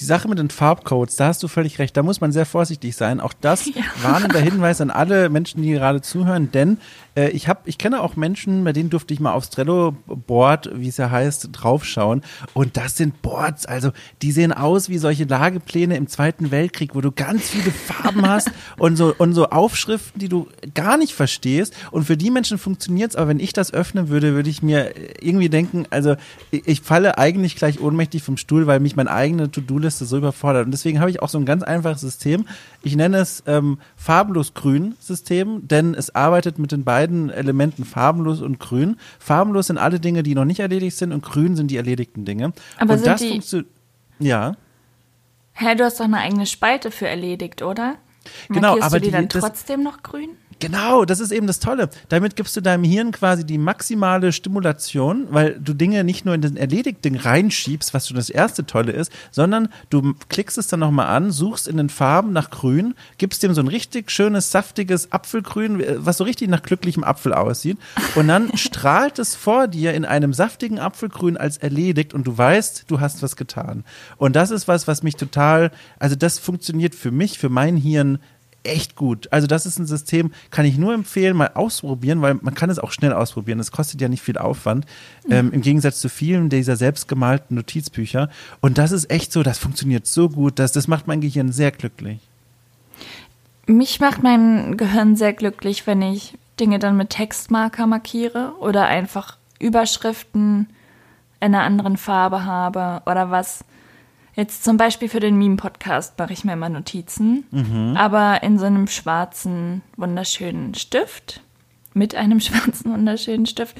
die Sache mit den Farbcodes, da hast du völlig recht, da muss man sehr vorsichtig sein. Auch das ja. warnender Hinweis an alle Menschen, die gerade zuhören, denn äh, ich habe, ich kenne auch Menschen, bei denen durfte ich mal aufs Trello-Board, wie es ja heißt, draufschauen. Und das sind Boards, also die sehen aus wie solche Lagepläne im Zweiten Weltkrieg, wo du ganz viele Farben hast und so und so Aufschriften, die du gar nicht verstehst. Und für die Menschen funktioniert's, aber wenn ich das öffnen würde, würde ich mir irgendwie denken, also ich, ich falle eigentlich gleich ohnmächtig vom Stuhl, weil mich meine eigene To-Do-Liste so überfordert. Und deswegen habe ich auch so ein ganz einfaches System. Ich nenne es ähm, farblos grün System, denn es arbeitet mit den beiden Elementen farbenlos und grün. Farbenlos sind alle Dinge, die noch nicht erledigt sind und grün sind die erledigten Dinge. Aber und sind das die ja. Hä, du hast doch eine eigene Spalte für erledigt, oder? Genau, Markierst aber du die, die dann trotzdem noch grün? Genau, das ist eben das Tolle. Damit gibst du deinem Hirn quasi die maximale Stimulation, weil du Dinge nicht nur in den Erledigten reinschiebst, was schon das erste Tolle ist, sondern du klickst es dann nochmal an, suchst in den Farben nach Grün, gibst dem so ein richtig schönes, saftiges Apfelgrün, was so richtig nach glücklichem Apfel aussieht. Und dann strahlt es vor dir in einem saftigen Apfelgrün als erledigt und du weißt, du hast was getan. Und das ist was, was mich total, also das funktioniert für mich, für mein Hirn echt gut. Also das ist ein System, kann ich nur empfehlen, mal ausprobieren, weil man kann es auch schnell ausprobieren. Es kostet ja nicht viel Aufwand, mhm. ähm, im Gegensatz zu vielen dieser selbstgemalten Notizbücher. Und das ist echt so, das funktioniert so gut, dass das macht mein Gehirn sehr glücklich. Mich macht mein Gehirn sehr glücklich, wenn ich Dinge dann mit Textmarker markiere oder einfach Überschriften in einer anderen Farbe habe oder was Jetzt zum Beispiel für den Meme-Podcast mache ich mir immer Notizen, mhm. aber in so einem schwarzen, wunderschönen Stift, mit einem schwarzen, wunderschönen Stift.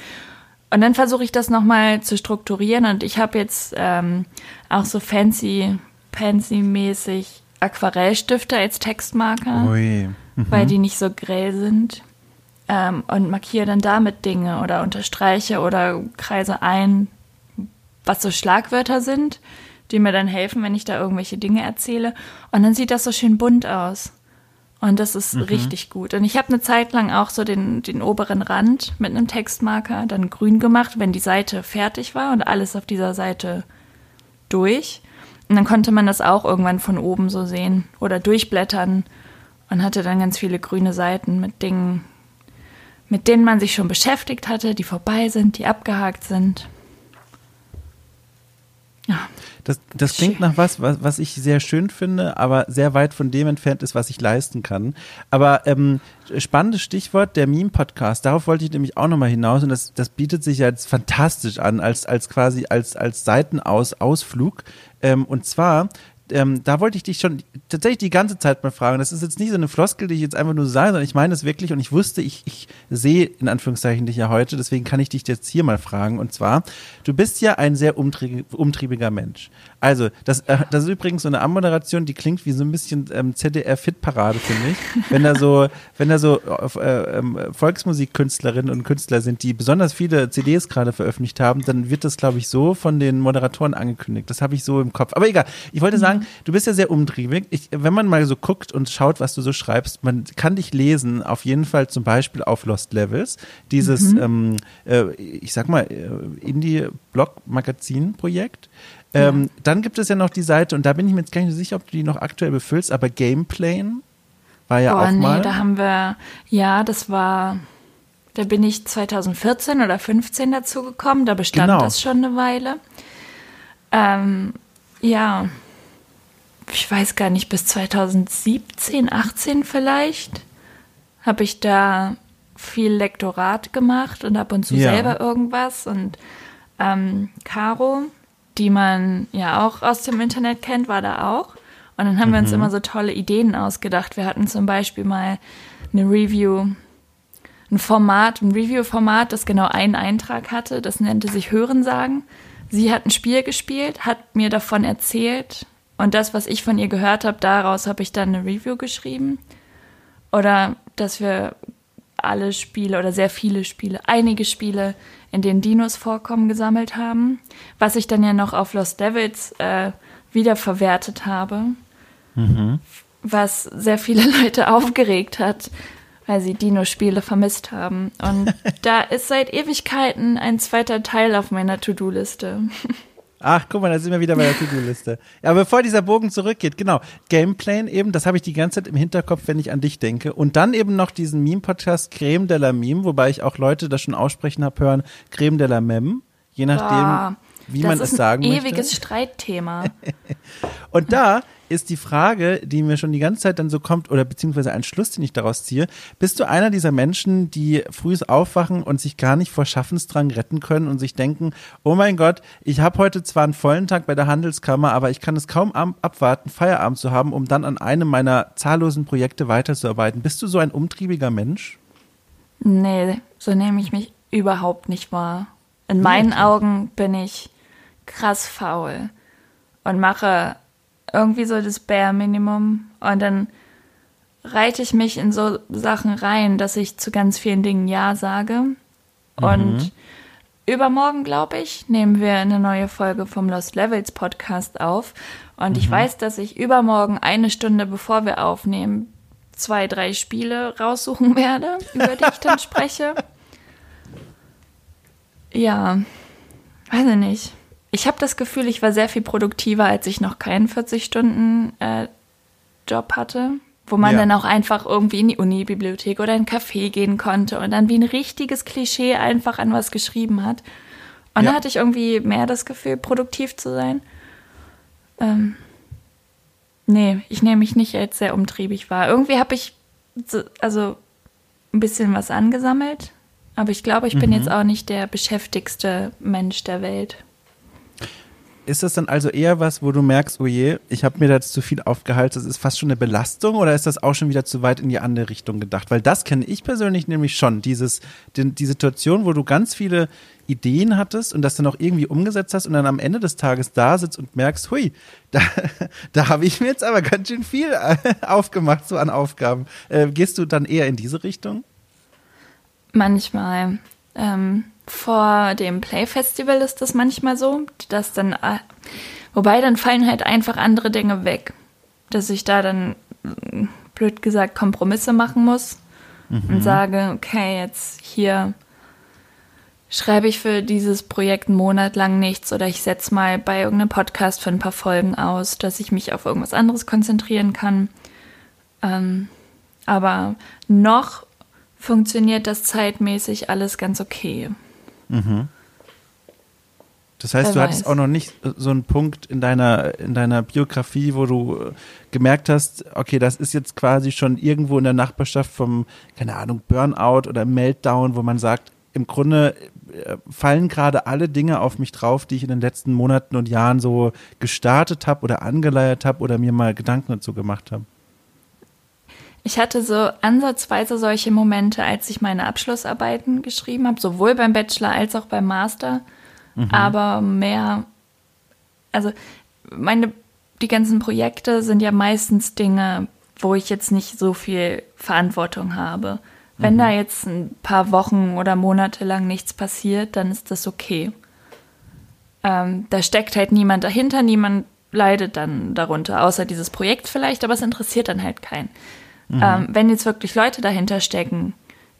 Und dann versuche ich das nochmal zu strukturieren und ich habe jetzt ähm, auch so fancy, fancy-mäßig Aquarellstifte als Textmarker, mhm. weil die nicht so grell sind. Ähm, und markiere dann damit Dinge oder unterstreiche oder kreise ein, was so Schlagwörter sind die mir dann helfen, wenn ich da irgendwelche Dinge erzähle. Und dann sieht das so schön bunt aus. Und das ist mhm. richtig gut. Und ich habe eine Zeit lang auch so den, den oberen Rand mit einem Textmarker dann grün gemacht, wenn die Seite fertig war und alles auf dieser Seite durch. Und dann konnte man das auch irgendwann von oben so sehen oder durchblättern und hatte dann ganz viele grüne Seiten mit Dingen, mit denen man sich schon beschäftigt hatte, die vorbei sind, die abgehakt sind. Ja. Das, das klingt nach was, was, was ich sehr schön finde, aber sehr weit von dem entfernt ist, was ich leisten kann. Aber ähm, spannendes Stichwort, der Meme-Podcast, darauf wollte ich nämlich auch nochmal hinaus und das, das bietet sich jetzt fantastisch an, als, als quasi als, als Seitenaus, Ausflug. Ähm, und zwar ähm, da wollte ich dich schon tatsächlich die ganze Zeit mal fragen. Das ist jetzt nicht so eine Floskel, die ich jetzt einfach nur sage, sondern ich meine es wirklich und ich wusste, ich, ich sehe in Anführungszeichen dich ja heute, deswegen kann ich dich jetzt hier mal fragen. Und zwar, du bist ja ein sehr umtrieb, umtriebiger Mensch. Also, das, äh, das ist übrigens so eine Anmoderation, die klingt wie so ein bisschen ähm, ZDR-Fit-Parade, finde ich. Wenn da so, wenn da so äh, äh, Volksmusikkünstlerinnen und Künstler sind, die besonders viele CDs gerade veröffentlicht haben, dann wird das, glaube ich, so von den Moderatoren angekündigt. Das habe ich so im Kopf. Aber egal, ich wollte sagen, sagen, du bist ja sehr umtriebig. Ich, wenn man mal so guckt und schaut, was du so schreibst, man kann dich lesen, auf jeden Fall zum Beispiel auf Lost Levels, dieses, mhm. ähm, äh, ich sag mal, äh, Indie-Blog-Magazin-Projekt. Ähm, ja. Dann gibt es ja noch die Seite, und da bin ich mir jetzt gar nicht sicher, ob du die noch aktuell befüllst, aber Gameplay war ja oh, auch nee, mal. da haben wir, ja, das war, da bin ich 2014 oder 15 dazu gekommen, da bestand genau. das schon eine Weile. Ähm, ja, ich weiß gar nicht, bis 2017, 18 vielleicht, habe ich da viel Lektorat gemacht und ab und zu ja. selber irgendwas. Und ähm, Caro, die man ja auch aus dem Internet kennt, war da auch. Und dann haben mhm. wir uns mhm. immer so tolle Ideen ausgedacht. Wir hatten zum Beispiel mal eine Review, ein Format, ein Review-Format, das genau einen Eintrag hatte. Das nannte sich Hörensagen. Sie hat ein Spiel gespielt, hat mir davon erzählt und das, was ich von ihr gehört habe, daraus habe ich dann eine Review geschrieben. Oder dass wir alle Spiele oder sehr viele Spiele, einige Spiele, in denen Dinos vorkommen, gesammelt haben. Was ich dann ja noch auf Lost Devils äh, wiederverwertet habe. Mhm. Was sehr viele Leute aufgeregt hat, weil sie Dino-Spiele vermisst haben. Und da ist seit Ewigkeiten ein zweiter Teil auf meiner To-Do-Liste. Ach, guck mal, da sind wir wieder bei der To-Do-Liste. Ja, bevor dieser Bogen zurückgeht, genau. Gameplay eben, das habe ich die ganze Zeit im Hinterkopf, wenn ich an dich denke. Und dann eben noch diesen Meme-Podcast Creme de la Meme, wobei ich auch Leute das schon aussprechen habe hören, Creme de la Meme. Je nachdem, Boah, wie man es sagen möchte. Das ist ein ewiges Streitthema. Und da ist die Frage, die mir schon die ganze Zeit dann so kommt, oder beziehungsweise ein Schluss, den ich daraus ziehe. Bist du einer dieser Menschen, die frühes aufwachen und sich gar nicht vor Schaffensdrang retten können und sich denken, oh mein Gott, ich habe heute zwar einen vollen Tag bei der Handelskammer, aber ich kann es kaum abwarten, Feierabend zu haben, um dann an einem meiner zahllosen Projekte weiterzuarbeiten. Bist du so ein umtriebiger Mensch? Nee, so nehme ich mich überhaupt nicht wahr. In meinen Augen bin ich krass faul und mache irgendwie so das Bare Minimum. Und dann reite ich mich in so Sachen rein, dass ich zu ganz vielen Dingen Ja sage. Mhm. Und übermorgen, glaube ich, nehmen wir eine neue Folge vom Lost Levels Podcast auf. Und mhm. ich weiß, dass ich übermorgen eine Stunde bevor wir aufnehmen, zwei, drei Spiele raussuchen werde, über die ich dann spreche. Ja, weiß ich nicht. Ich habe das Gefühl, ich war sehr viel produktiver, als ich noch keinen 40-Stunden-Job äh, hatte, wo man ja. dann auch einfach irgendwie in die Uni-Bibliothek oder in ein Café gehen konnte und dann wie ein richtiges Klischee einfach an was geschrieben hat. Und ja. da hatte ich irgendwie mehr das Gefühl, produktiv zu sein. Ähm, nee, ich nehme mich nicht als sehr umtriebig wahr. Irgendwie habe ich so, also ein bisschen was angesammelt, aber ich glaube, ich bin mhm. jetzt auch nicht der beschäftigste Mensch der Welt ist das dann also eher was, wo du merkst, oh je, ich habe mir da zu viel aufgehalten, das ist fast schon eine Belastung oder ist das auch schon wieder zu weit in die andere Richtung gedacht? Weil das kenne ich persönlich nämlich schon, dieses, die, die Situation, wo du ganz viele Ideen hattest und das dann auch irgendwie umgesetzt hast und dann am Ende des Tages da sitzt und merkst, hui, da, da habe ich mir jetzt aber ganz schön viel aufgemacht, so an Aufgaben. Äh, gehst du dann eher in diese Richtung? Manchmal. Ähm, vor dem Playfestival ist das manchmal so, dass dann, äh, wobei dann fallen halt einfach andere Dinge weg, dass ich da dann, mm, blöd gesagt, Kompromisse machen muss mhm. und sage, okay, jetzt hier schreibe ich für dieses Projekt einen Monat lang nichts oder ich setze mal bei irgendeinem Podcast für ein paar Folgen aus, dass ich mich auf irgendwas anderes konzentrieren kann. Ähm, aber noch funktioniert das zeitmäßig alles ganz okay. Mhm. Das heißt, Wer du weiß. hattest auch noch nicht so einen Punkt in deiner, in deiner Biografie, wo du äh, gemerkt hast, okay, das ist jetzt quasi schon irgendwo in der Nachbarschaft vom, keine Ahnung, Burnout oder Meltdown, wo man sagt, im Grunde äh, fallen gerade alle Dinge auf mich drauf, die ich in den letzten Monaten und Jahren so gestartet habe oder angeleiert habe oder mir mal Gedanken dazu gemacht habe. Ich hatte so ansatzweise solche Momente, als ich meine Abschlussarbeiten geschrieben habe, sowohl beim Bachelor als auch beim Master. Mhm. Aber mehr, also meine, die ganzen Projekte sind ja meistens Dinge, wo ich jetzt nicht so viel Verantwortung habe. Wenn mhm. da jetzt ein paar Wochen oder Monate lang nichts passiert, dann ist das okay. Ähm, da steckt halt niemand dahinter, niemand leidet dann darunter, außer dieses Projekt vielleicht, aber es interessiert dann halt keinen. Mhm. Ähm, wenn jetzt wirklich Leute dahinter stecken,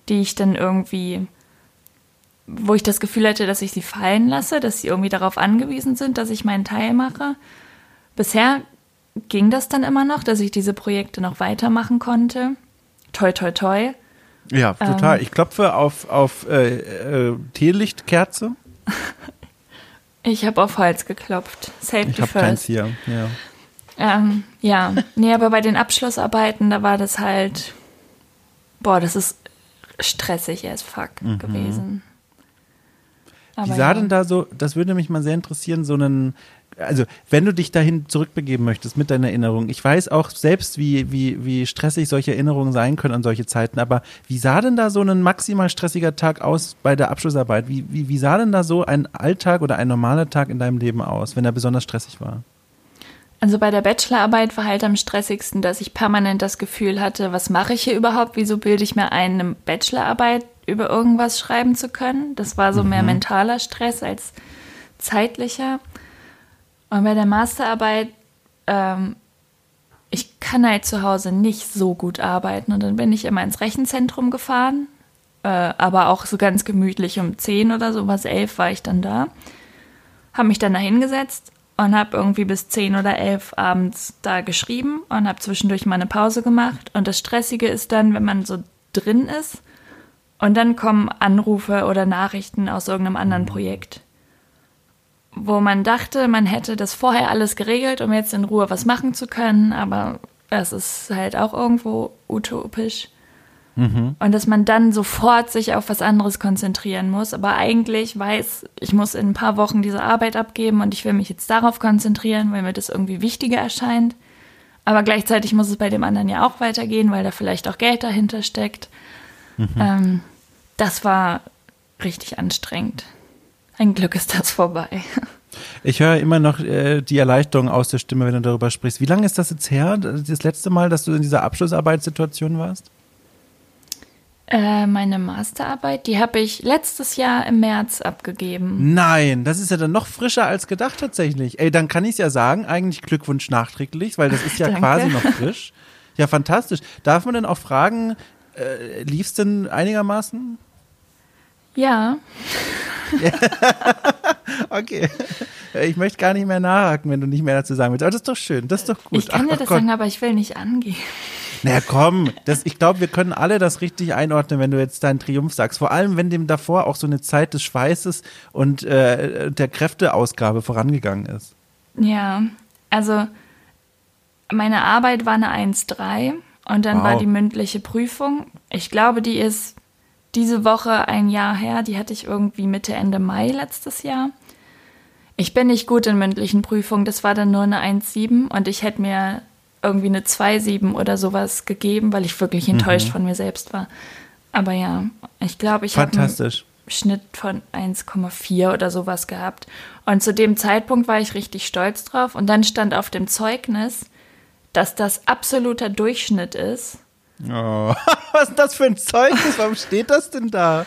die ich dann irgendwie, wo ich das Gefühl hätte, dass ich sie fallen lasse, dass sie irgendwie darauf angewiesen sind, dass ich meinen Teil mache. Bisher ging das dann immer noch, dass ich diese Projekte noch weitermachen konnte. Toi, toi, toi. Ja, total. Ähm, ich klopfe auf, auf äh, äh, Teelichtkerze. ich habe auf Holz geklopft. Safety ich habe keins hier, ja. Ähm, ja, nee, aber bei den Abschlussarbeiten, da war das halt, boah, das ist stressig as fuck mhm. gewesen. Aber Wie sah ja. denn da so, das würde mich mal sehr interessieren, so einen, also wenn du dich dahin zurückbegeben möchtest mit deiner Erinnerung, ich weiß auch selbst, wie, wie, wie stressig solche Erinnerungen sein können an solche Zeiten, aber wie sah denn da so ein maximal stressiger Tag aus bei der Abschlussarbeit? Wie, wie, wie sah denn da so ein Alltag oder ein normaler Tag in deinem Leben aus, wenn er besonders stressig war? Also bei der Bachelorarbeit war halt am stressigsten, dass ich permanent das Gefühl hatte, was mache ich hier überhaupt? Wieso bilde ich mir ein, eine Bachelorarbeit über irgendwas schreiben zu können? Das war so mhm. mehr mentaler Stress als zeitlicher. Und bei der Masterarbeit, ähm, ich kann halt zu Hause nicht so gut arbeiten. Und dann bin ich immer ins Rechenzentrum gefahren, äh, aber auch so ganz gemütlich um 10 oder so, was 11 war ich dann da. Habe mich dann da hingesetzt und habe irgendwie bis 10 oder 11 abends da geschrieben und habe zwischendurch mal eine Pause gemacht. Und das Stressige ist dann, wenn man so drin ist und dann kommen Anrufe oder Nachrichten aus irgendeinem anderen Projekt, wo man dachte, man hätte das vorher alles geregelt, um jetzt in Ruhe was machen zu können, aber das ist halt auch irgendwo utopisch. Mhm. Und dass man dann sofort sich auf was anderes konzentrieren muss, aber eigentlich weiß, ich muss in ein paar Wochen diese Arbeit abgeben und ich will mich jetzt darauf konzentrieren, weil mir das irgendwie wichtiger erscheint. Aber gleichzeitig muss es bei dem anderen ja auch weitergehen, weil da vielleicht auch Geld dahinter steckt. Mhm. Ähm, das war richtig anstrengend. Ein Glück ist das vorbei. Ich höre immer noch äh, die Erleichterung aus der Stimme, wenn du darüber sprichst. Wie lange ist das jetzt her, das letzte Mal, dass du in dieser Abschlussarbeitssituation warst? Äh, meine Masterarbeit, die habe ich letztes Jahr im März abgegeben. Nein, das ist ja dann noch frischer als gedacht tatsächlich. Ey, dann kann ich es ja sagen, eigentlich Glückwunsch nachträglich, weil das ist ja quasi noch frisch. Ja, fantastisch. Darf man denn auch fragen, äh, lief es denn einigermaßen? Ja. okay. Ich möchte gar nicht mehr nachhaken, wenn du nicht mehr dazu sagen willst. Aber das ist doch schön, das ist doch gut. Ich kann dir das Gott. sagen, aber ich will nicht angehen. Na komm, das, ich glaube, wir können alle das richtig einordnen, wenn du jetzt deinen Triumph sagst. Vor allem, wenn dem davor auch so eine Zeit des Schweißes und äh, der Kräfteausgabe vorangegangen ist. Ja, also meine Arbeit war eine 1-3 und dann wow. war die mündliche Prüfung. Ich glaube, die ist diese Woche ein Jahr her. Die hatte ich irgendwie Mitte, Ende Mai letztes Jahr. Ich bin nicht gut in mündlichen Prüfungen. Das war dann nur eine 1-7 und ich hätte mir irgendwie eine 2,7 oder sowas gegeben, weil ich wirklich enttäuscht mhm. von mir selbst war. Aber ja, ich glaube, ich habe einen Schnitt von 1,4 oder sowas gehabt. Und zu dem Zeitpunkt war ich richtig stolz drauf. Und dann stand auf dem Zeugnis, dass das absoluter Durchschnitt ist. Oh, was ist das für ein Zeugnis? Warum steht das denn da?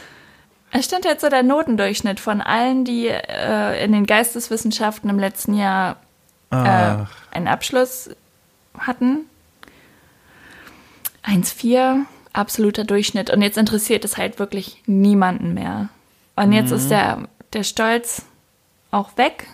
Es stand jetzt so der Notendurchschnitt von allen, die äh, in den Geisteswissenschaften im letzten Jahr äh, einen Abschluss hatten. 1,4, absoluter Durchschnitt. Und jetzt interessiert es halt wirklich niemanden mehr. Und jetzt mhm. ist der, der Stolz auch weg.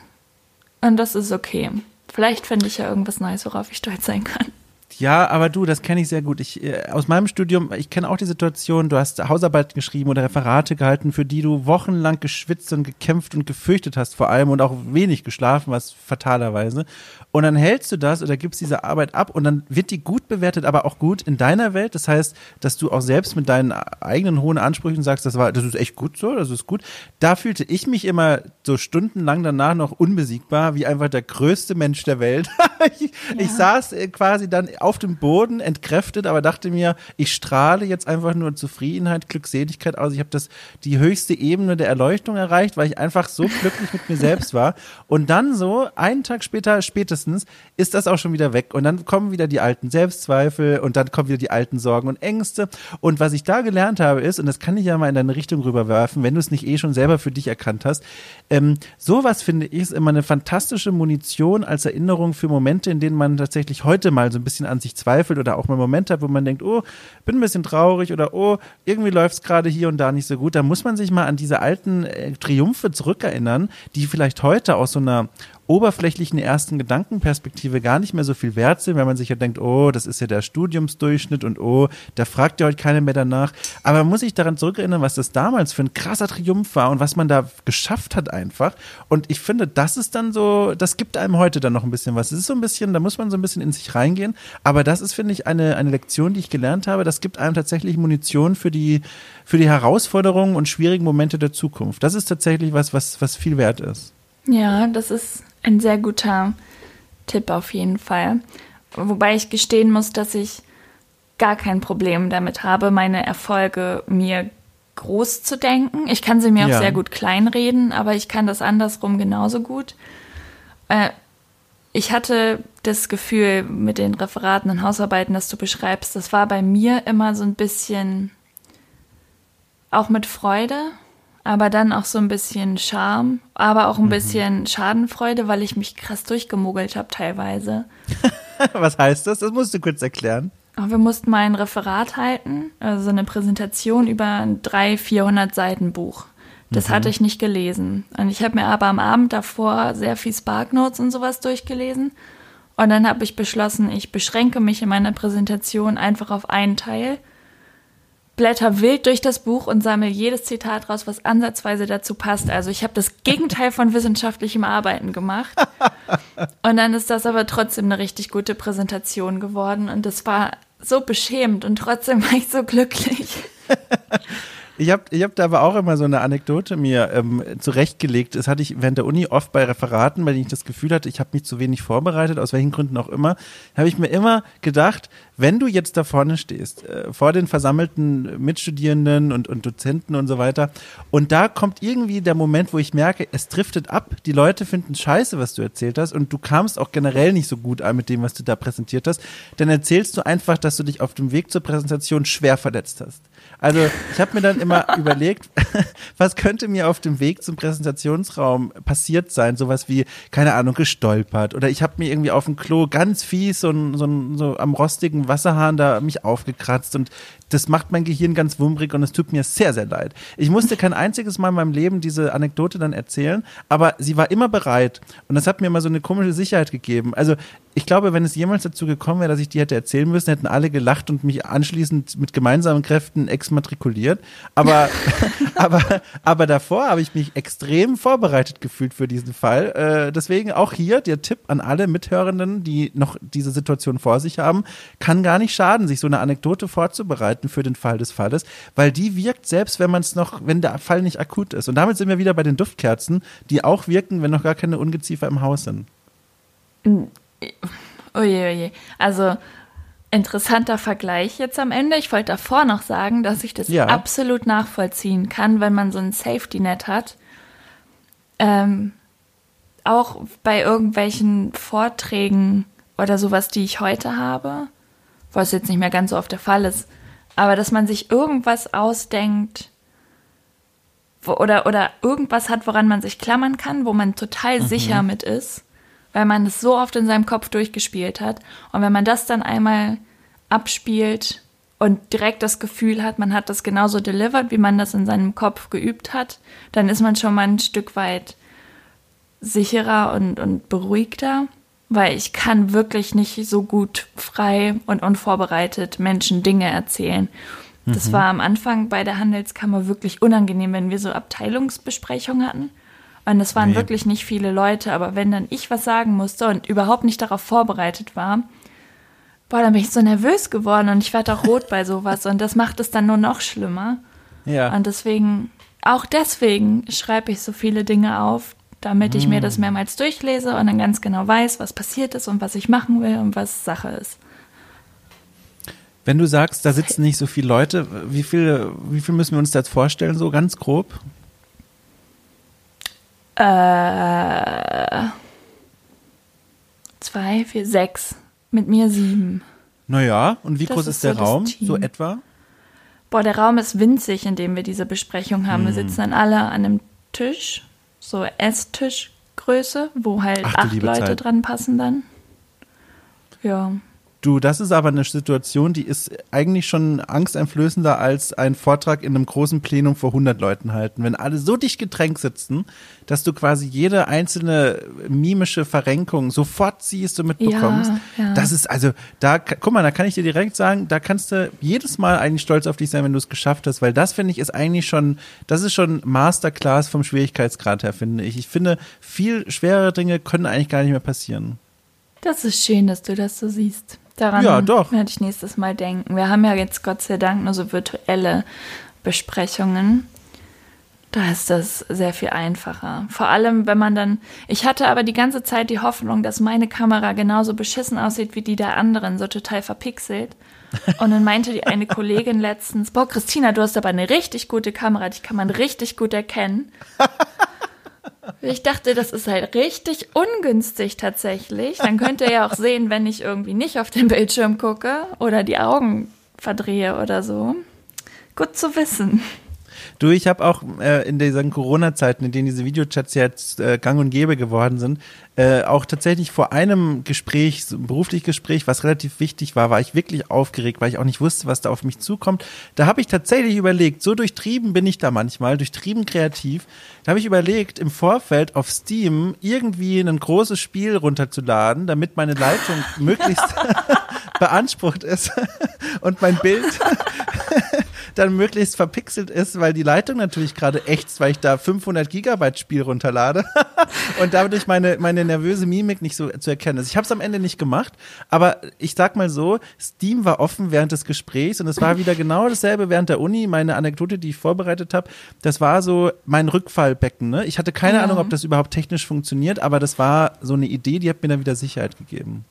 Und das ist okay. Vielleicht finde ich ja irgendwas Neues, worauf ich stolz sein kann. Ja, aber du, das kenne ich sehr gut. Ich, äh, aus meinem Studium, ich kenne auch die Situation, du hast Hausarbeiten geschrieben oder Referate gehalten, für die du wochenlang geschwitzt und gekämpft und gefürchtet hast vor allem und auch wenig geschlafen, was fatalerweise. Und dann hältst du das oder gibst diese Arbeit ab und dann wird die gut bewertet, aber auch gut in deiner Welt. Das heißt, dass du auch selbst mit deinen eigenen hohen Ansprüchen sagst, das war, das ist echt gut so, das ist gut. Da fühlte ich mich immer so stundenlang danach noch unbesiegbar, wie einfach der größte Mensch der Welt. ich, ja. ich saß äh, quasi dann auf dem Boden entkräftet, aber dachte mir, ich strahle jetzt einfach nur Zufriedenheit, Glückseligkeit aus. Ich habe das die höchste Ebene der Erleuchtung erreicht, weil ich einfach so glücklich mit mir selbst war. Und dann so einen Tag später, spätestens spätestens ist das auch schon wieder weg. Und dann kommen wieder die alten Selbstzweifel und dann kommen wieder die alten Sorgen und Ängste. Und was ich da gelernt habe ist, und das kann ich ja mal in deine Richtung rüberwerfen, wenn du es nicht eh schon selber für dich erkannt hast, ähm, sowas finde ich ist immer eine fantastische Munition als Erinnerung für Momente, in denen man tatsächlich heute mal so ein bisschen an sich zweifelt oder auch mal Momente hat, wo man denkt, oh, bin ein bisschen traurig oder oh, irgendwie läuft es gerade hier und da nicht so gut. Da muss man sich mal an diese alten äh, Triumphe zurückerinnern, die vielleicht heute aus so einer oberflächlichen ersten Gedankenperspektive gar nicht mehr so viel wert sind, wenn man sich ja denkt, oh, das ist ja der Studiumsdurchschnitt und oh, da fragt ja heute keiner mehr danach. Aber man muss sich daran zurückerinnern, was das damals für ein krasser Triumph war und was man da geschafft hat einfach. Und ich finde, das ist dann so, das gibt einem heute dann noch ein bisschen was. Es ist so ein bisschen, da muss man so ein bisschen in sich reingehen. Aber das ist, finde ich, eine, eine Lektion, die ich gelernt habe. Das gibt einem tatsächlich Munition für die, für die Herausforderungen und schwierigen Momente der Zukunft. Das ist tatsächlich was, was, was viel wert ist. Ja, das ist ein sehr guter Tipp auf jeden Fall. Wobei ich gestehen muss, dass ich gar kein Problem damit habe, meine Erfolge mir groß zu denken. Ich kann sie mir ja. auch sehr gut kleinreden, aber ich kann das andersrum genauso gut. Äh, ich hatte das Gefühl mit den Referaten und Hausarbeiten, das du beschreibst, das war bei mir immer so ein bisschen auch mit Freude aber dann auch so ein bisschen Charme, aber auch ein mhm. bisschen Schadenfreude, weil ich mich krass durchgemogelt habe teilweise. Was heißt das? Das musst du kurz erklären. Wir mussten mal ein Referat halten, also eine Präsentation über ein 300, 400 Seiten Buch. Das mhm. hatte ich nicht gelesen. Und ich habe mir aber am Abend davor sehr viel Spark Notes und sowas durchgelesen. Und dann habe ich beschlossen, ich beschränke mich in meiner Präsentation einfach auf einen Teil blätter wild durch das Buch und sammle jedes Zitat raus, was ansatzweise dazu passt. Also ich habe das Gegenteil von wissenschaftlichem Arbeiten gemacht. Und dann ist das aber trotzdem eine richtig gute Präsentation geworden. Und das war so beschämend und trotzdem war ich so glücklich. Ich habe ich hab da aber auch immer so eine Anekdote mir ähm, zurechtgelegt. Das hatte ich während der Uni oft bei Referaten, weil ich das Gefühl hatte, ich habe mich zu wenig vorbereitet, aus welchen Gründen auch immer, habe ich mir immer gedacht, wenn du jetzt da vorne stehst, äh, vor den versammelten Mitstudierenden und, und Dozenten und so weiter, und da kommt irgendwie der Moment, wo ich merke, es driftet ab, die Leute finden scheiße, was du erzählt hast, und du kamst auch generell nicht so gut an mit dem, was du da präsentiert hast, dann erzählst du einfach, dass du dich auf dem Weg zur Präsentation schwer verletzt hast. Also ich habe mir dann immer überlegt, was könnte mir auf dem Weg zum Präsentationsraum passiert sein? Sowas wie, keine Ahnung, gestolpert. Oder ich habe mir irgendwie auf dem Klo ganz fies so, so, so am rostigen Wasserhahn da mich aufgekratzt und das macht mein Gehirn ganz wummrig und es tut mir sehr, sehr leid. Ich musste kein einziges Mal in meinem Leben diese Anekdote dann erzählen, aber sie war immer bereit und das hat mir immer so eine komische Sicherheit gegeben. Also ich glaube, wenn es jemals dazu gekommen wäre, dass ich die hätte erzählen müssen, hätten alle gelacht und mich anschließend mit gemeinsamen Kräften exmatrikuliert. Aber, aber, aber davor habe ich mich extrem vorbereitet gefühlt für diesen Fall. Äh, deswegen auch hier der Tipp an alle Mithörenden, die noch diese Situation vor sich haben, kann gar nicht schaden, sich so eine Anekdote vorzubereiten für den Fall des Falles, weil die wirkt selbst, wenn man es noch, wenn der Fall nicht akut ist. Und damit sind wir wieder bei den Duftkerzen, die auch wirken, wenn noch gar keine Ungeziefer im Haus sind. Oje, oje. Also interessanter Vergleich jetzt am Ende. Ich wollte davor noch sagen, dass ich das ja. absolut nachvollziehen kann, wenn man so ein Safety-Net hat. Ähm, auch bei irgendwelchen Vorträgen oder sowas, die ich heute habe, was jetzt nicht mehr ganz so oft der Fall ist, aber dass man sich irgendwas ausdenkt wo, oder, oder irgendwas hat, woran man sich klammern kann, wo man total mhm. sicher mit ist, weil man es so oft in seinem Kopf durchgespielt hat. Und wenn man das dann einmal abspielt und direkt das Gefühl hat, man hat das genauso delivered, wie man das in seinem Kopf geübt hat, dann ist man schon mal ein Stück weit sicherer und, und beruhigter. Weil ich kann wirklich nicht so gut frei und unvorbereitet Menschen Dinge erzählen. Das mhm. war am Anfang bei der Handelskammer wirklich unangenehm, wenn wir so Abteilungsbesprechungen hatten. Und es waren nee. wirklich nicht viele Leute, aber wenn dann ich was sagen musste und überhaupt nicht darauf vorbereitet war, boah, dann bin ich so nervös geworden und ich werde auch rot bei sowas und das macht es dann nur noch schlimmer. Ja. Und deswegen, auch deswegen schreibe ich so viele Dinge auf, damit ich mir das hm. mehrmals durchlese und dann ganz genau weiß, was passiert ist und was ich machen will und was Sache ist. Wenn du sagst, da sitzen nicht so viele Leute, wie viel, wie viel müssen wir uns da jetzt vorstellen, so ganz grob? Äh, zwei, vier, sechs. Mit mir sieben. Naja, und wie das groß ist, ist der so Raum? So etwa? Boah, der Raum ist winzig, in dem wir diese Besprechung haben. Hm. Wir sitzen dann alle an einem Tisch so Esstischgröße, wo halt Ach, acht Leute Zeit. dran passen dann. Ja. Du, das ist aber eine Situation, die ist eigentlich schon angsteinflößender als ein Vortrag in einem großen Plenum vor 100 Leuten halten. Wenn alle so dicht gedrängt sitzen, dass du quasi jede einzelne mimische Verrenkung sofort siehst und mitbekommst. Ja, ja. Das ist also, da, guck mal, da kann ich dir direkt sagen, da kannst du jedes Mal eigentlich stolz auf dich sein, wenn du es geschafft hast, weil das finde ich ist eigentlich schon, das ist schon Masterclass vom Schwierigkeitsgrad her, finde ich. Ich finde, viel schwerere Dinge können eigentlich gar nicht mehr passieren. Das ist schön, dass du das so siehst. Daran ja, doch. werde ich nächstes Mal denken. Wir haben ja jetzt Gott sei Dank nur so virtuelle Besprechungen. Da ist das sehr viel einfacher. Vor allem, wenn man dann. Ich hatte aber die ganze Zeit die Hoffnung, dass meine Kamera genauso beschissen aussieht wie die der anderen, so total verpixelt. Und dann meinte die eine Kollegin letztens: Boah, Christina, du hast aber eine richtig gute Kamera, die kann man richtig gut erkennen. Ich dachte, das ist halt richtig ungünstig tatsächlich. Dann könnt ihr ja auch sehen, wenn ich irgendwie nicht auf den Bildschirm gucke oder die Augen verdrehe oder so. Gut zu wissen. Du, ich habe auch äh, in diesen Corona-Zeiten, in denen diese Videochats jetzt äh, gang und gäbe geworden sind, äh, auch tatsächlich vor einem Gespräch, so ein berufliches Gespräch, was relativ wichtig war, war ich wirklich aufgeregt, weil ich auch nicht wusste, was da auf mich zukommt. Da habe ich tatsächlich überlegt, so durchtrieben bin ich da manchmal, durchtrieben kreativ, da habe ich überlegt, im Vorfeld auf Steam irgendwie ein großes Spiel runterzuladen, damit meine Leitung möglichst beansprucht ist und mein Bild dann möglichst verpixelt ist, weil die Leitung natürlich gerade ächzt, weil ich da 500 Gigabyte Spiel runterlade und dadurch meine, meine nervöse Mimik nicht so zu erkennen ist. Ich habe es am Ende nicht gemacht, aber ich sag mal so, Steam war offen während des Gesprächs und es war wieder genau dasselbe während der Uni. Meine Anekdote, die ich vorbereitet habe, das war so mein Rückfallbecken. Ne? Ich hatte keine ja. Ahnung, ob das überhaupt technisch funktioniert, aber das war so eine Idee, die hat mir dann wieder Sicherheit gegeben.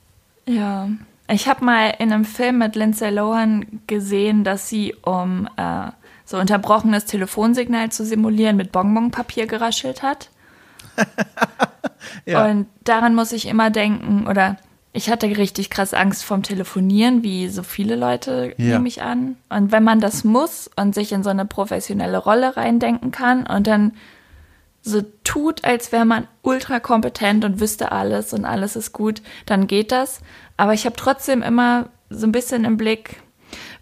Ja, ich habe mal in einem Film mit Lindsay Lohan gesehen, dass sie, um äh, so unterbrochenes Telefonsignal zu simulieren, mit Bonbonpapier geraschelt hat. ja. Und daran muss ich immer denken, oder ich hatte richtig krass Angst vorm Telefonieren, wie so viele Leute, ja. nehme ich an. Und wenn man das muss und sich in so eine professionelle Rolle reindenken kann und dann so tut, als wäre man ultra kompetent und wüsste alles und alles ist gut, dann geht das. Aber ich habe trotzdem immer so ein bisschen im Blick,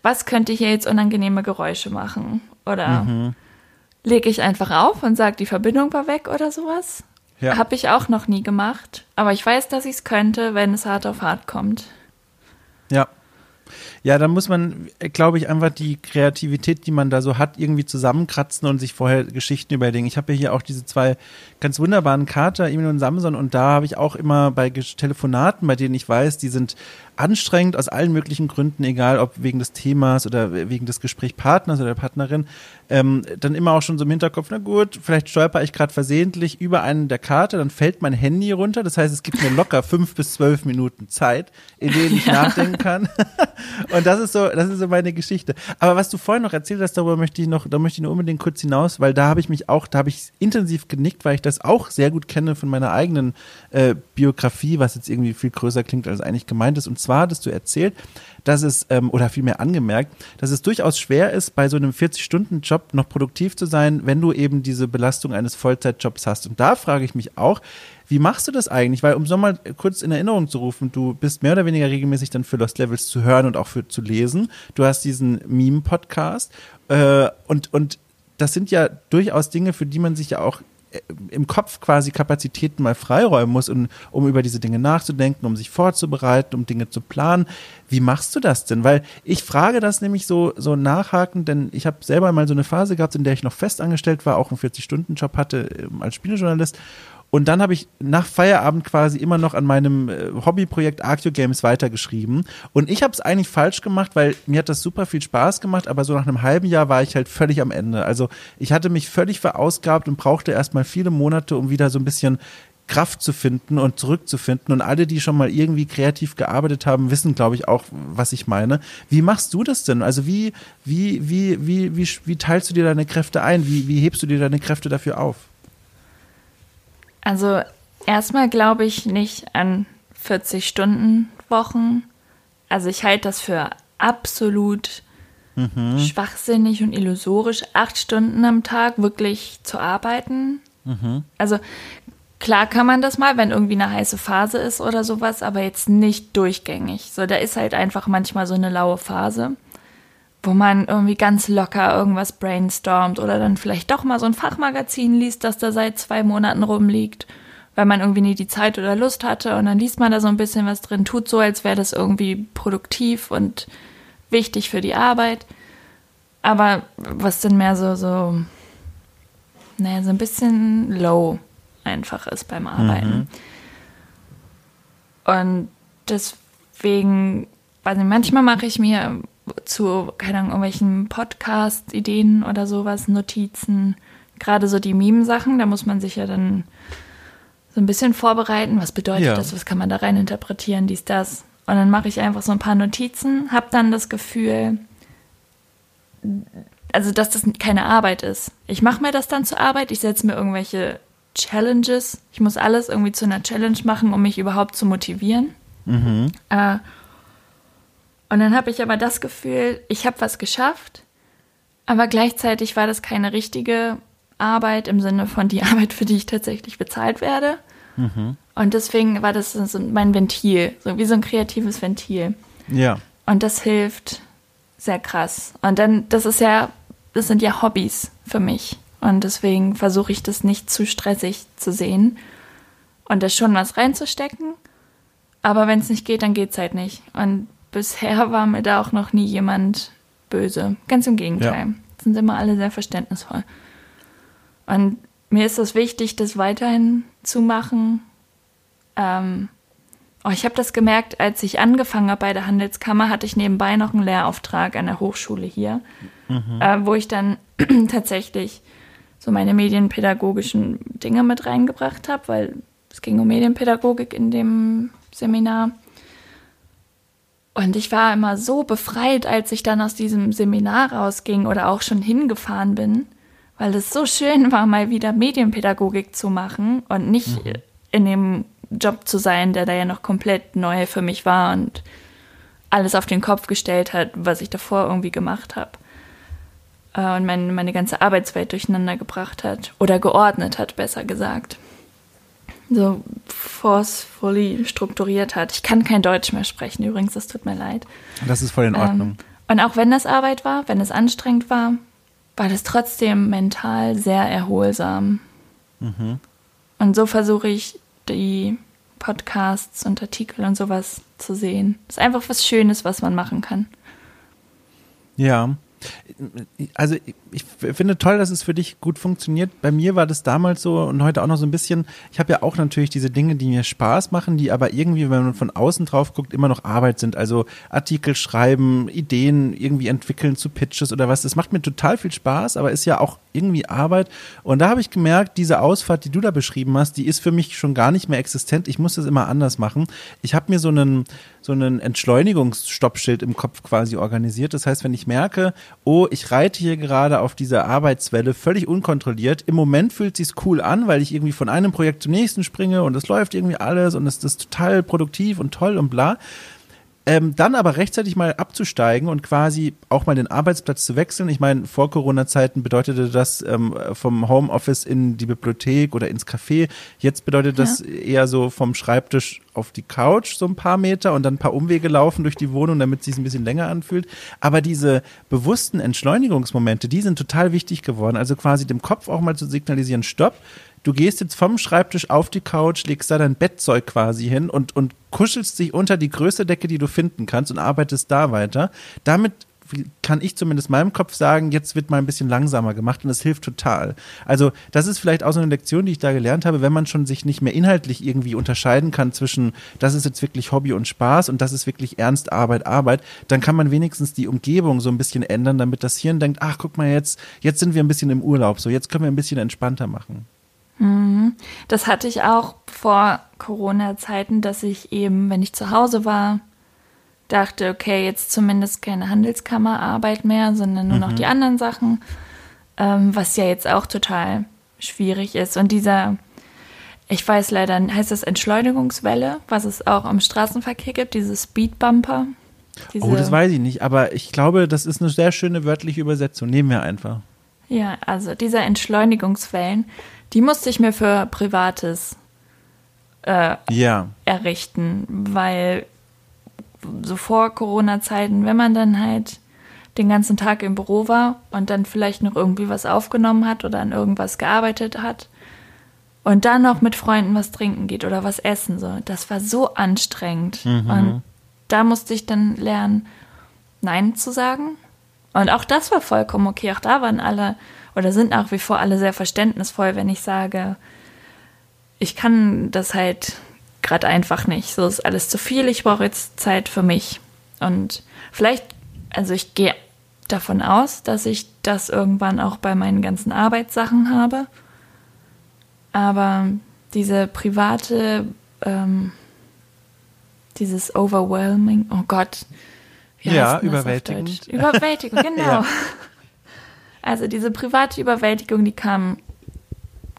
was könnte hier jetzt unangenehme Geräusche machen? Oder mhm. lege ich einfach auf und sage, die Verbindung war weg oder sowas? Ja. Habe ich auch noch nie gemacht. Aber ich weiß, dass ich es könnte, wenn es hart auf hart kommt. Ja, ja, da muss man, glaube ich, einfach die Kreativität, die man da so hat, irgendwie zusammenkratzen und sich vorher Geschichten überlegen. Ich habe ja hier auch diese zwei ganz wunderbaren Kater, Emil und Samson, und da habe ich auch immer bei Telefonaten, bei denen ich weiß, die sind anstrengend aus allen möglichen Gründen, egal ob wegen des Themas oder wegen des Gesprächspartners oder der Partnerin, ähm, dann immer auch schon so im Hinterkopf, na gut, vielleicht stolper ich gerade versehentlich über einen der Karte, dann fällt mein Handy runter. Das heißt, es gibt mir locker fünf bis zwölf Minuten Zeit, in denen ich ja. nachdenken kann. Und das ist so, das ist so meine Geschichte. Aber was du vorhin noch erzählt hast, darüber möchte ich noch, da möchte ich nur unbedingt kurz hinaus, weil da habe ich mich auch, da habe ich intensiv genickt, weil ich das auch sehr gut kenne von meiner eigenen äh, Biografie, was jetzt irgendwie viel größer klingt, als eigentlich gemeint ist. Und zwar hattest du erzählt, dass es, ähm, oder vielmehr angemerkt, dass es durchaus schwer ist, bei so einem 40-Stunden-Job noch produktiv zu sein, wenn du eben diese Belastung eines Vollzeitjobs hast. Und da frage ich mich auch, wie machst du das eigentlich? Weil, um so mal kurz in Erinnerung zu rufen, du bist mehr oder weniger regelmäßig dann für Lost Levels zu hören und auch für zu lesen. Du hast diesen Meme-Podcast äh, und, und das sind ja durchaus Dinge, für die man sich ja auch im Kopf quasi Kapazitäten mal freiräumen muss, um, um über diese Dinge nachzudenken, um sich vorzubereiten, um Dinge zu planen. Wie machst du das denn? Weil ich frage das nämlich so, so nachhaken, denn ich habe selber mal so eine Phase gehabt, in der ich noch festangestellt war, auch einen 40-Stunden-Job hatte ähm, als Spielejournalist und dann habe ich nach Feierabend quasi immer noch an meinem äh, Hobbyprojekt Arceo Games weitergeschrieben. Und ich habe es eigentlich falsch gemacht, weil mir hat das super viel Spaß gemacht, aber so nach einem halben Jahr war ich halt völlig am Ende. Also ich hatte mich völlig verausgabt und brauchte erstmal viele Monate, um wieder so ein bisschen Kraft zu finden und zurückzufinden. Und alle, die schon mal irgendwie kreativ gearbeitet haben, wissen, glaube ich, auch, was ich meine. Wie machst du das denn? Also wie, wie, wie, wie, wie, wie teilst du dir deine Kräfte ein? Wie, wie hebst du dir deine Kräfte dafür auf? Also erstmal glaube ich nicht an 40-Stunden-Wochen. Also ich halte das für absolut mhm. schwachsinnig und illusorisch, acht Stunden am Tag wirklich zu arbeiten. Mhm. Also klar kann man das mal, wenn irgendwie eine heiße Phase ist oder sowas, aber jetzt nicht durchgängig. So, da ist halt einfach manchmal so eine laue Phase wo man irgendwie ganz locker irgendwas brainstormt oder dann vielleicht doch mal so ein Fachmagazin liest, das da seit zwei Monaten rumliegt, weil man irgendwie nie die Zeit oder Lust hatte und dann liest man da so ein bisschen was drin, tut so, als wäre das irgendwie produktiv und wichtig für die Arbeit. Aber was dann mehr so, so, naja, so ein bisschen low einfach ist beim Arbeiten. Mhm. Und deswegen, weiß nicht, manchmal mache ich mir zu, keine Ahnung, irgendwelchen Podcast-Ideen oder sowas, Notizen. Gerade so die Meme-Sachen, da muss man sich ja dann so ein bisschen vorbereiten. Was bedeutet ja. das? Was kann man da rein interpretieren? Dies, das. Und dann mache ich einfach so ein paar Notizen, habe dann das Gefühl, also dass das keine Arbeit ist. Ich mache mir das dann zur Arbeit, ich setze mir irgendwelche Challenges. Ich muss alles irgendwie zu einer Challenge machen, um mich überhaupt zu motivieren. Mhm. Äh, und dann habe ich aber das Gefühl, ich habe was geschafft, aber gleichzeitig war das keine richtige Arbeit im Sinne von die Arbeit, für die ich tatsächlich bezahlt werde. Mhm. Und deswegen war das so mein Ventil, so wie so ein kreatives Ventil. Ja. Und das hilft sehr krass. Und dann, das ist ja, das sind ja Hobbys für mich. Und deswegen versuche ich das nicht zu stressig zu sehen und da schon was reinzustecken. Aber wenn es nicht geht, dann geht es halt nicht. Und bisher war mir da auch noch nie jemand böse. Ganz im Gegenteil. Ja. Sind immer alle sehr verständnisvoll. Und mir ist es wichtig, das weiterhin zu machen. Ähm, oh, ich habe das gemerkt, als ich angefangen habe bei der Handelskammer, hatte ich nebenbei noch einen Lehrauftrag an der Hochschule hier, mhm. äh, wo ich dann tatsächlich so meine medienpädagogischen Dinge mit reingebracht habe, weil es ging um Medienpädagogik in dem Seminar. Und ich war immer so befreit, als ich dann aus diesem Seminar rausging oder auch schon hingefahren bin, weil es so schön war, mal wieder Medienpädagogik zu machen und nicht mhm. in dem Job zu sein, der da ja noch komplett neu für mich war und alles auf den Kopf gestellt hat, was ich davor irgendwie gemacht habe. Äh, und meine, meine ganze Arbeitswelt durcheinander gebracht hat oder geordnet hat, besser gesagt so forcefully strukturiert hat. Ich kann kein Deutsch mehr sprechen, übrigens, das tut mir leid. Das ist voll in Ordnung. Ähm, und auch wenn das Arbeit war, wenn es anstrengend war, war das trotzdem mental sehr erholsam. Mhm. Und so versuche ich, die Podcasts und Artikel und sowas zu sehen. Das ist einfach was Schönes, was man machen kann. Ja, also ich finde toll, dass es für dich gut funktioniert. Bei mir war das damals so und heute auch noch so ein bisschen. Ich habe ja auch natürlich diese Dinge, die mir Spaß machen, die aber irgendwie, wenn man von außen drauf guckt, immer noch Arbeit sind. Also Artikel schreiben, Ideen irgendwie entwickeln zu Pitches oder was. Das macht mir total viel Spaß, aber ist ja auch irgendwie Arbeit. Und da habe ich gemerkt, diese Ausfahrt, die du da beschrieben hast, die ist für mich schon gar nicht mehr existent. Ich muss das immer anders machen. Ich habe mir so einen so einen Entschleunigungsstoppschild im Kopf quasi organisiert. Das heißt, wenn ich merke, oh, ich reite hier gerade auf dieser Arbeitswelle völlig unkontrolliert. Im Moment fühlt sich's cool an, weil ich irgendwie von einem Projekt zum nächsten springe und es läuft irgendwie alles und es ist total produktiv und toll und bla. Ähm, dann aber rechtzeitig mal abzusteigen und quasi auch mal den Arbeitsplatz zu wechseln. Ich meine, vor Corona-Zeiten bedeutete das ähm, vom Homeoffice in die Bibliothek oder ins Café. Jetzt bedeutet das ja. eher so vom Schreibtisch auf die Couch so ein paar Meter und dann ein paar Umwege laufen durch die Wohnung, damit es sich ein bisschen länger anfühlt. Aber diese bewussten Entschleunigungsmomente, die sind total wichtig geworden. Also quasi dem Kopf auch mal zu signalisieren, stopp, du gehst jetzt vom Schreibtisch auf die Couch, legst da dein Bettzeug quasi hin und, und kuschelst dich unter die größte Decke, die du finden kannst und arbeitest da weiter. Damit kann ich zumindest meinem Kopf sagen, jetzt wird mal ein bisschen langsamer gemacht und das hilft total. Also das ist vielleicht auch so eine Lektion, die ich da gelernt habe, wenn man schon sich nicht mehr inhaltlich irgendwie unterscheiden kann zwischen, das ist jetzt wirklich Hobby und Spaß und das ist wirklich Ernst, Arbeit, Arbeit, dann kann man wenigstens die Umgebung so ein bisschen ändern, damit das Hirn denkt, ach guck mal jetzt, jetzt sind wir ein bisschen im Urlaub, so jetzt können wir ein bisschen entspannter machen. Mhm. Das hatte ich auch vor Corona-Zeiten, dass ich eben, wenn ich zu Hause war, dachte, okay, jetzt zumindest keine Handelskammerarbeit mehr, sondern nur mhm. noch die anderen Sachen, ähm, was ja jetzt auch total schwierig ist. Und dieser, ich weiß leider, heißt das Entschleunigungswelle, was es auch im Straßenverkehr gibt, diese Speedbumper. Diese, oh, das weiß ich nicht, aber ich glaube, das ist eine sehr schöne wörtliche Übersetzung. Nehmen wir einfach. Ja, also diese Entschleunigungswellen, die musste ich mir für Privates äh, ja. errichten, weil so vor Corona-Zeiten, wenn man dann halt den ganzen Tag im Büro war und dann vielleicht noch irgendwie was aufgenommen hat oder an irgendwas gearbeitet hat und dann noch mit Freunden was trinken geht oder was essen so, das war so anstrengend. Mhm. Und da musste ich dann lernen, Nein zu sagen. Und auch das war vollkommen okay. Auch da waren alle oder sind nach wie vor alle sehr verständnisvoll, wenn ich sage, ich kann das halt gerade einfach nicht. So ist alles zu viel. Ich brauche jetzt Zeit für mich. Und vielleicht, also ich gehe davon aus, dass ich das irgendwann auch bei meinen ganzen Arbeitssachen habe. Aber diese private, ähm, dieses Overwhelming, oh Gott. Wie ja, überwältigend. Überwältigung, genau. ja. Also diese private Überwältigung, die kam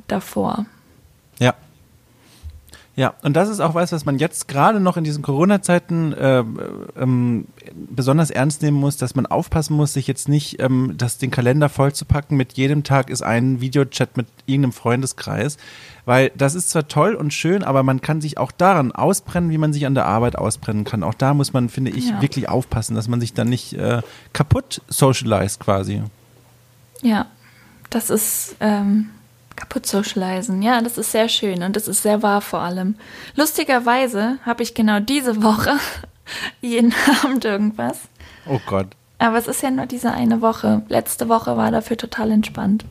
davor. Ja. Ja, und das ist auch was, was man jetzt gerade noch in diesen Corona-Zeiten äh, ähm, besonders ernst nehmen muss, dass man aufpassen muss, sich jetzt nicht ähm, das, den Kalender vollzupacken mit jedem Tag ist ein Videochat mit irgendeinem Freundeskreis, weil das ist zwar toll und schön, aber man kann sich auch daran ausbrennen, wie man sich an der Arbeit ausbrennen kann. Auch da muss man, finde ich, ja. wirklich aufpassen, dass man sich dann nicht äh, kaputt socialized quasi. Ja, das ist ähm, Kaputt socialisen, ja, das ist sehr schön und das ist sehr wahr vor allem. Lustigerweise habe ich genau diese Woche jeden Abend irgendwas. Oh Gott. Aber es ist ja nur diese eine Woche. Letzte Woche war dafür total entspannt.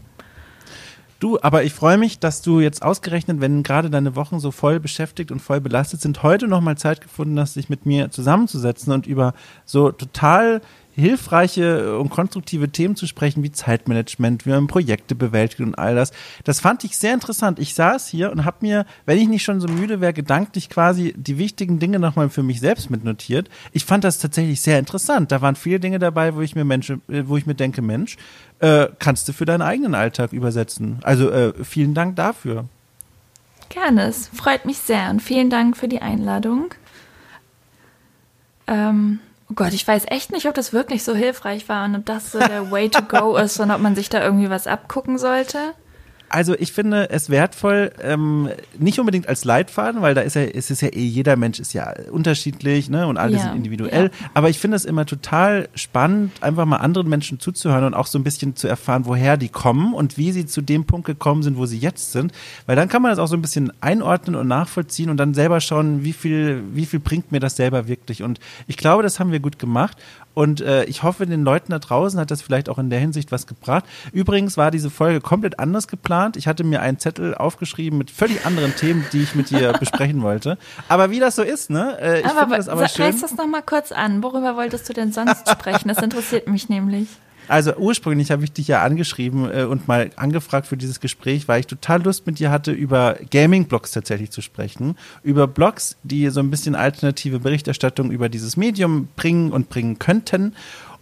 Du, aber ich freue mich, dass du jetzt ausgerechnet, wenn gerade deine Wochen so voll beschäftigt und voll belastet sind, heute nochmal Zeit gefunden hast, dich mit mir zusammenzusetzen und über so total hilfreiche und konstruktive Themen zu sprechen, wie Zeitmanagement, wie man Projekte bewältigt und all das. Das fand ich sehr interessant. Ich saß hier und habe mir, wenn ich nicht schon so müde wäre, gedanklich quasi die wichtigen Dinge nochmal für mich selbst mitnotiert. Ich fand das tatsächlich sehr interessant. Da waren viele Dinge dabei, wo ich mir Mensch, äh, wo ich mir denke, Mensch, äh, kannst du für deinen eigenen Alltag übersetzen. Also äh, vielen Dank dafür. Gerne, es freut mich sehr und vielen Dank für die Einladung. Ähm, Oh Gott, ich weiß echt nicht, ob das wirklich so hilfreich war und ob das so der Way to go ist und ob man sich da irgendwie was abgucken sollte also ich finde es wertvoll, ähm, nicht unbedingt als Leitfaden, weil da ist ja, es ist ja eh, jeder Mensch ist ja unterschiedlich, ne, und alle ja, sind individuell. Ja. Aber ich finde es immer total spannend, einfach mal anderen Menschen zuzuhören und auch so ein bisschen zu erfahren, woher die kommen und wie sie zu dem Punkt gekommen sind, wo sie jetzt sind. Weil dann kann man das auch so ein bisschen einordnen und nachvollziehen und dann selber schauen, wie viel, wie viel bringt mir das selber wirklich. Und ich glaube, das haben wir gut gemacht. Und äh, ich hoffe, den Leuten da draußen hat das vielleicht auch in der Hinsicht was gebracht. Übrigens war diese Folge komplett anders geplant. Ich hatte mir einen Zettel aufgeschrieben mit völlig anderen Themen, die ich mit dir besprechen wollte. Aber wie das so ist, ne? Äh, ich finde das aber schön. Reiß das nochmal kurz an. Worüber wolltest du denn sonst sprechen? Das interessiert mich nämlich. Also ursprünglich habe ich dich ja angeschrieben äh, und mal angefragt für dieses Gespräch, weil ich total Lust mit dir hatte, über Gaming-Blogs tatsächlich zu sprechen. Über Blogs, die so ein bisschen alternative Berichterstattung über dieses Medium bringen und bringen könnten.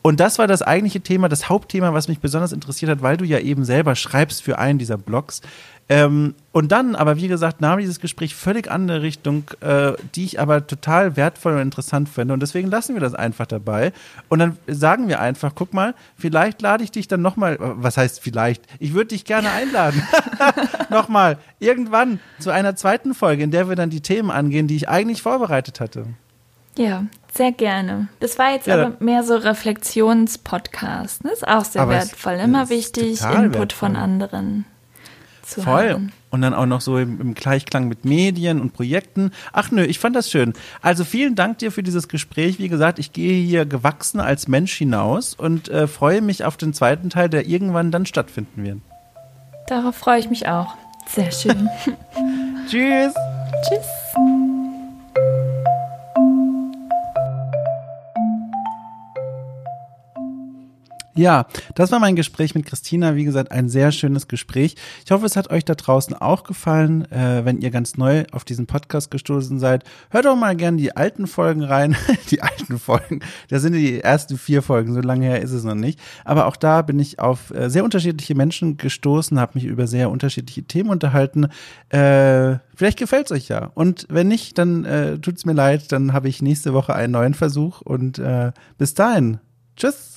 Und das war das eigentliche Thema, das Hauptthema, was mich besonders interessiert hat, weil du ja eben selber schreibst für einen dieser Blogs. Ähm, und dann, aber wie gesagt, nahm dieses Gespräch völlig andere Richtung, äh, die ich aber total wertvoll und interessant finde. Und deswegen lassen wir das einfach dabei. Und dann sagen wir einfach, guck mal, vielleicht lade ich dich dann nochmal, was heißt vielleicht? Ich würde dich gerne einladen. nochmal, irgendwann zu einer zweiten Folge, in der wir dann die Themen angehen, die ich eigentlich vorbereitet hatte. Ja, sehr gerne. Das war jetzt ja, aber mehr so Reflexionspodcast. Das ist auch sehr wertvoll. Immer wichtig, Input wertvoll. von anderen zu Voll. Haben. und dann auch noch so im, im, Gleichklang mit Medien und Projekten. Ach nö, ich fand das schön. Also vielen Dank dir für dieses Gespräch. Wie gesagt, ich gehe hier gewachsen als Mensch hinaus und äh, freue mich auf den zweiten Teil, der irgendwann dann stattfinden wird. Darauf freue ich mich auch. Sehr schön. Tschüss. Tschüss. Ja, das war mein Gespräch mit Christina. Wie gesagt, ein sehr schönes Gespräch. Ich hoffe, es hat euch da draußen auch gefallen. Äh, wenn ihr ganz neu auf diesen Podcast gestoßen seid, hört doch mal gern die alten Folgen rein. die alten Folgen. Da sind die ersten vier Folgen. So lange her ist es noch nicht. Aber auch da bin ich auf äh, sehr unterschiedliche Menschen gestoßen, habe mich über sehr unterschiedliche Themen unterhalten. Äh, vielleicht gefällt's euch ja. Und wenn nicht, dann äh, tut's mir leid. Dann habe ich nächste Woche einen neuen Versuch. Und äh, bis dahin. Tschüss.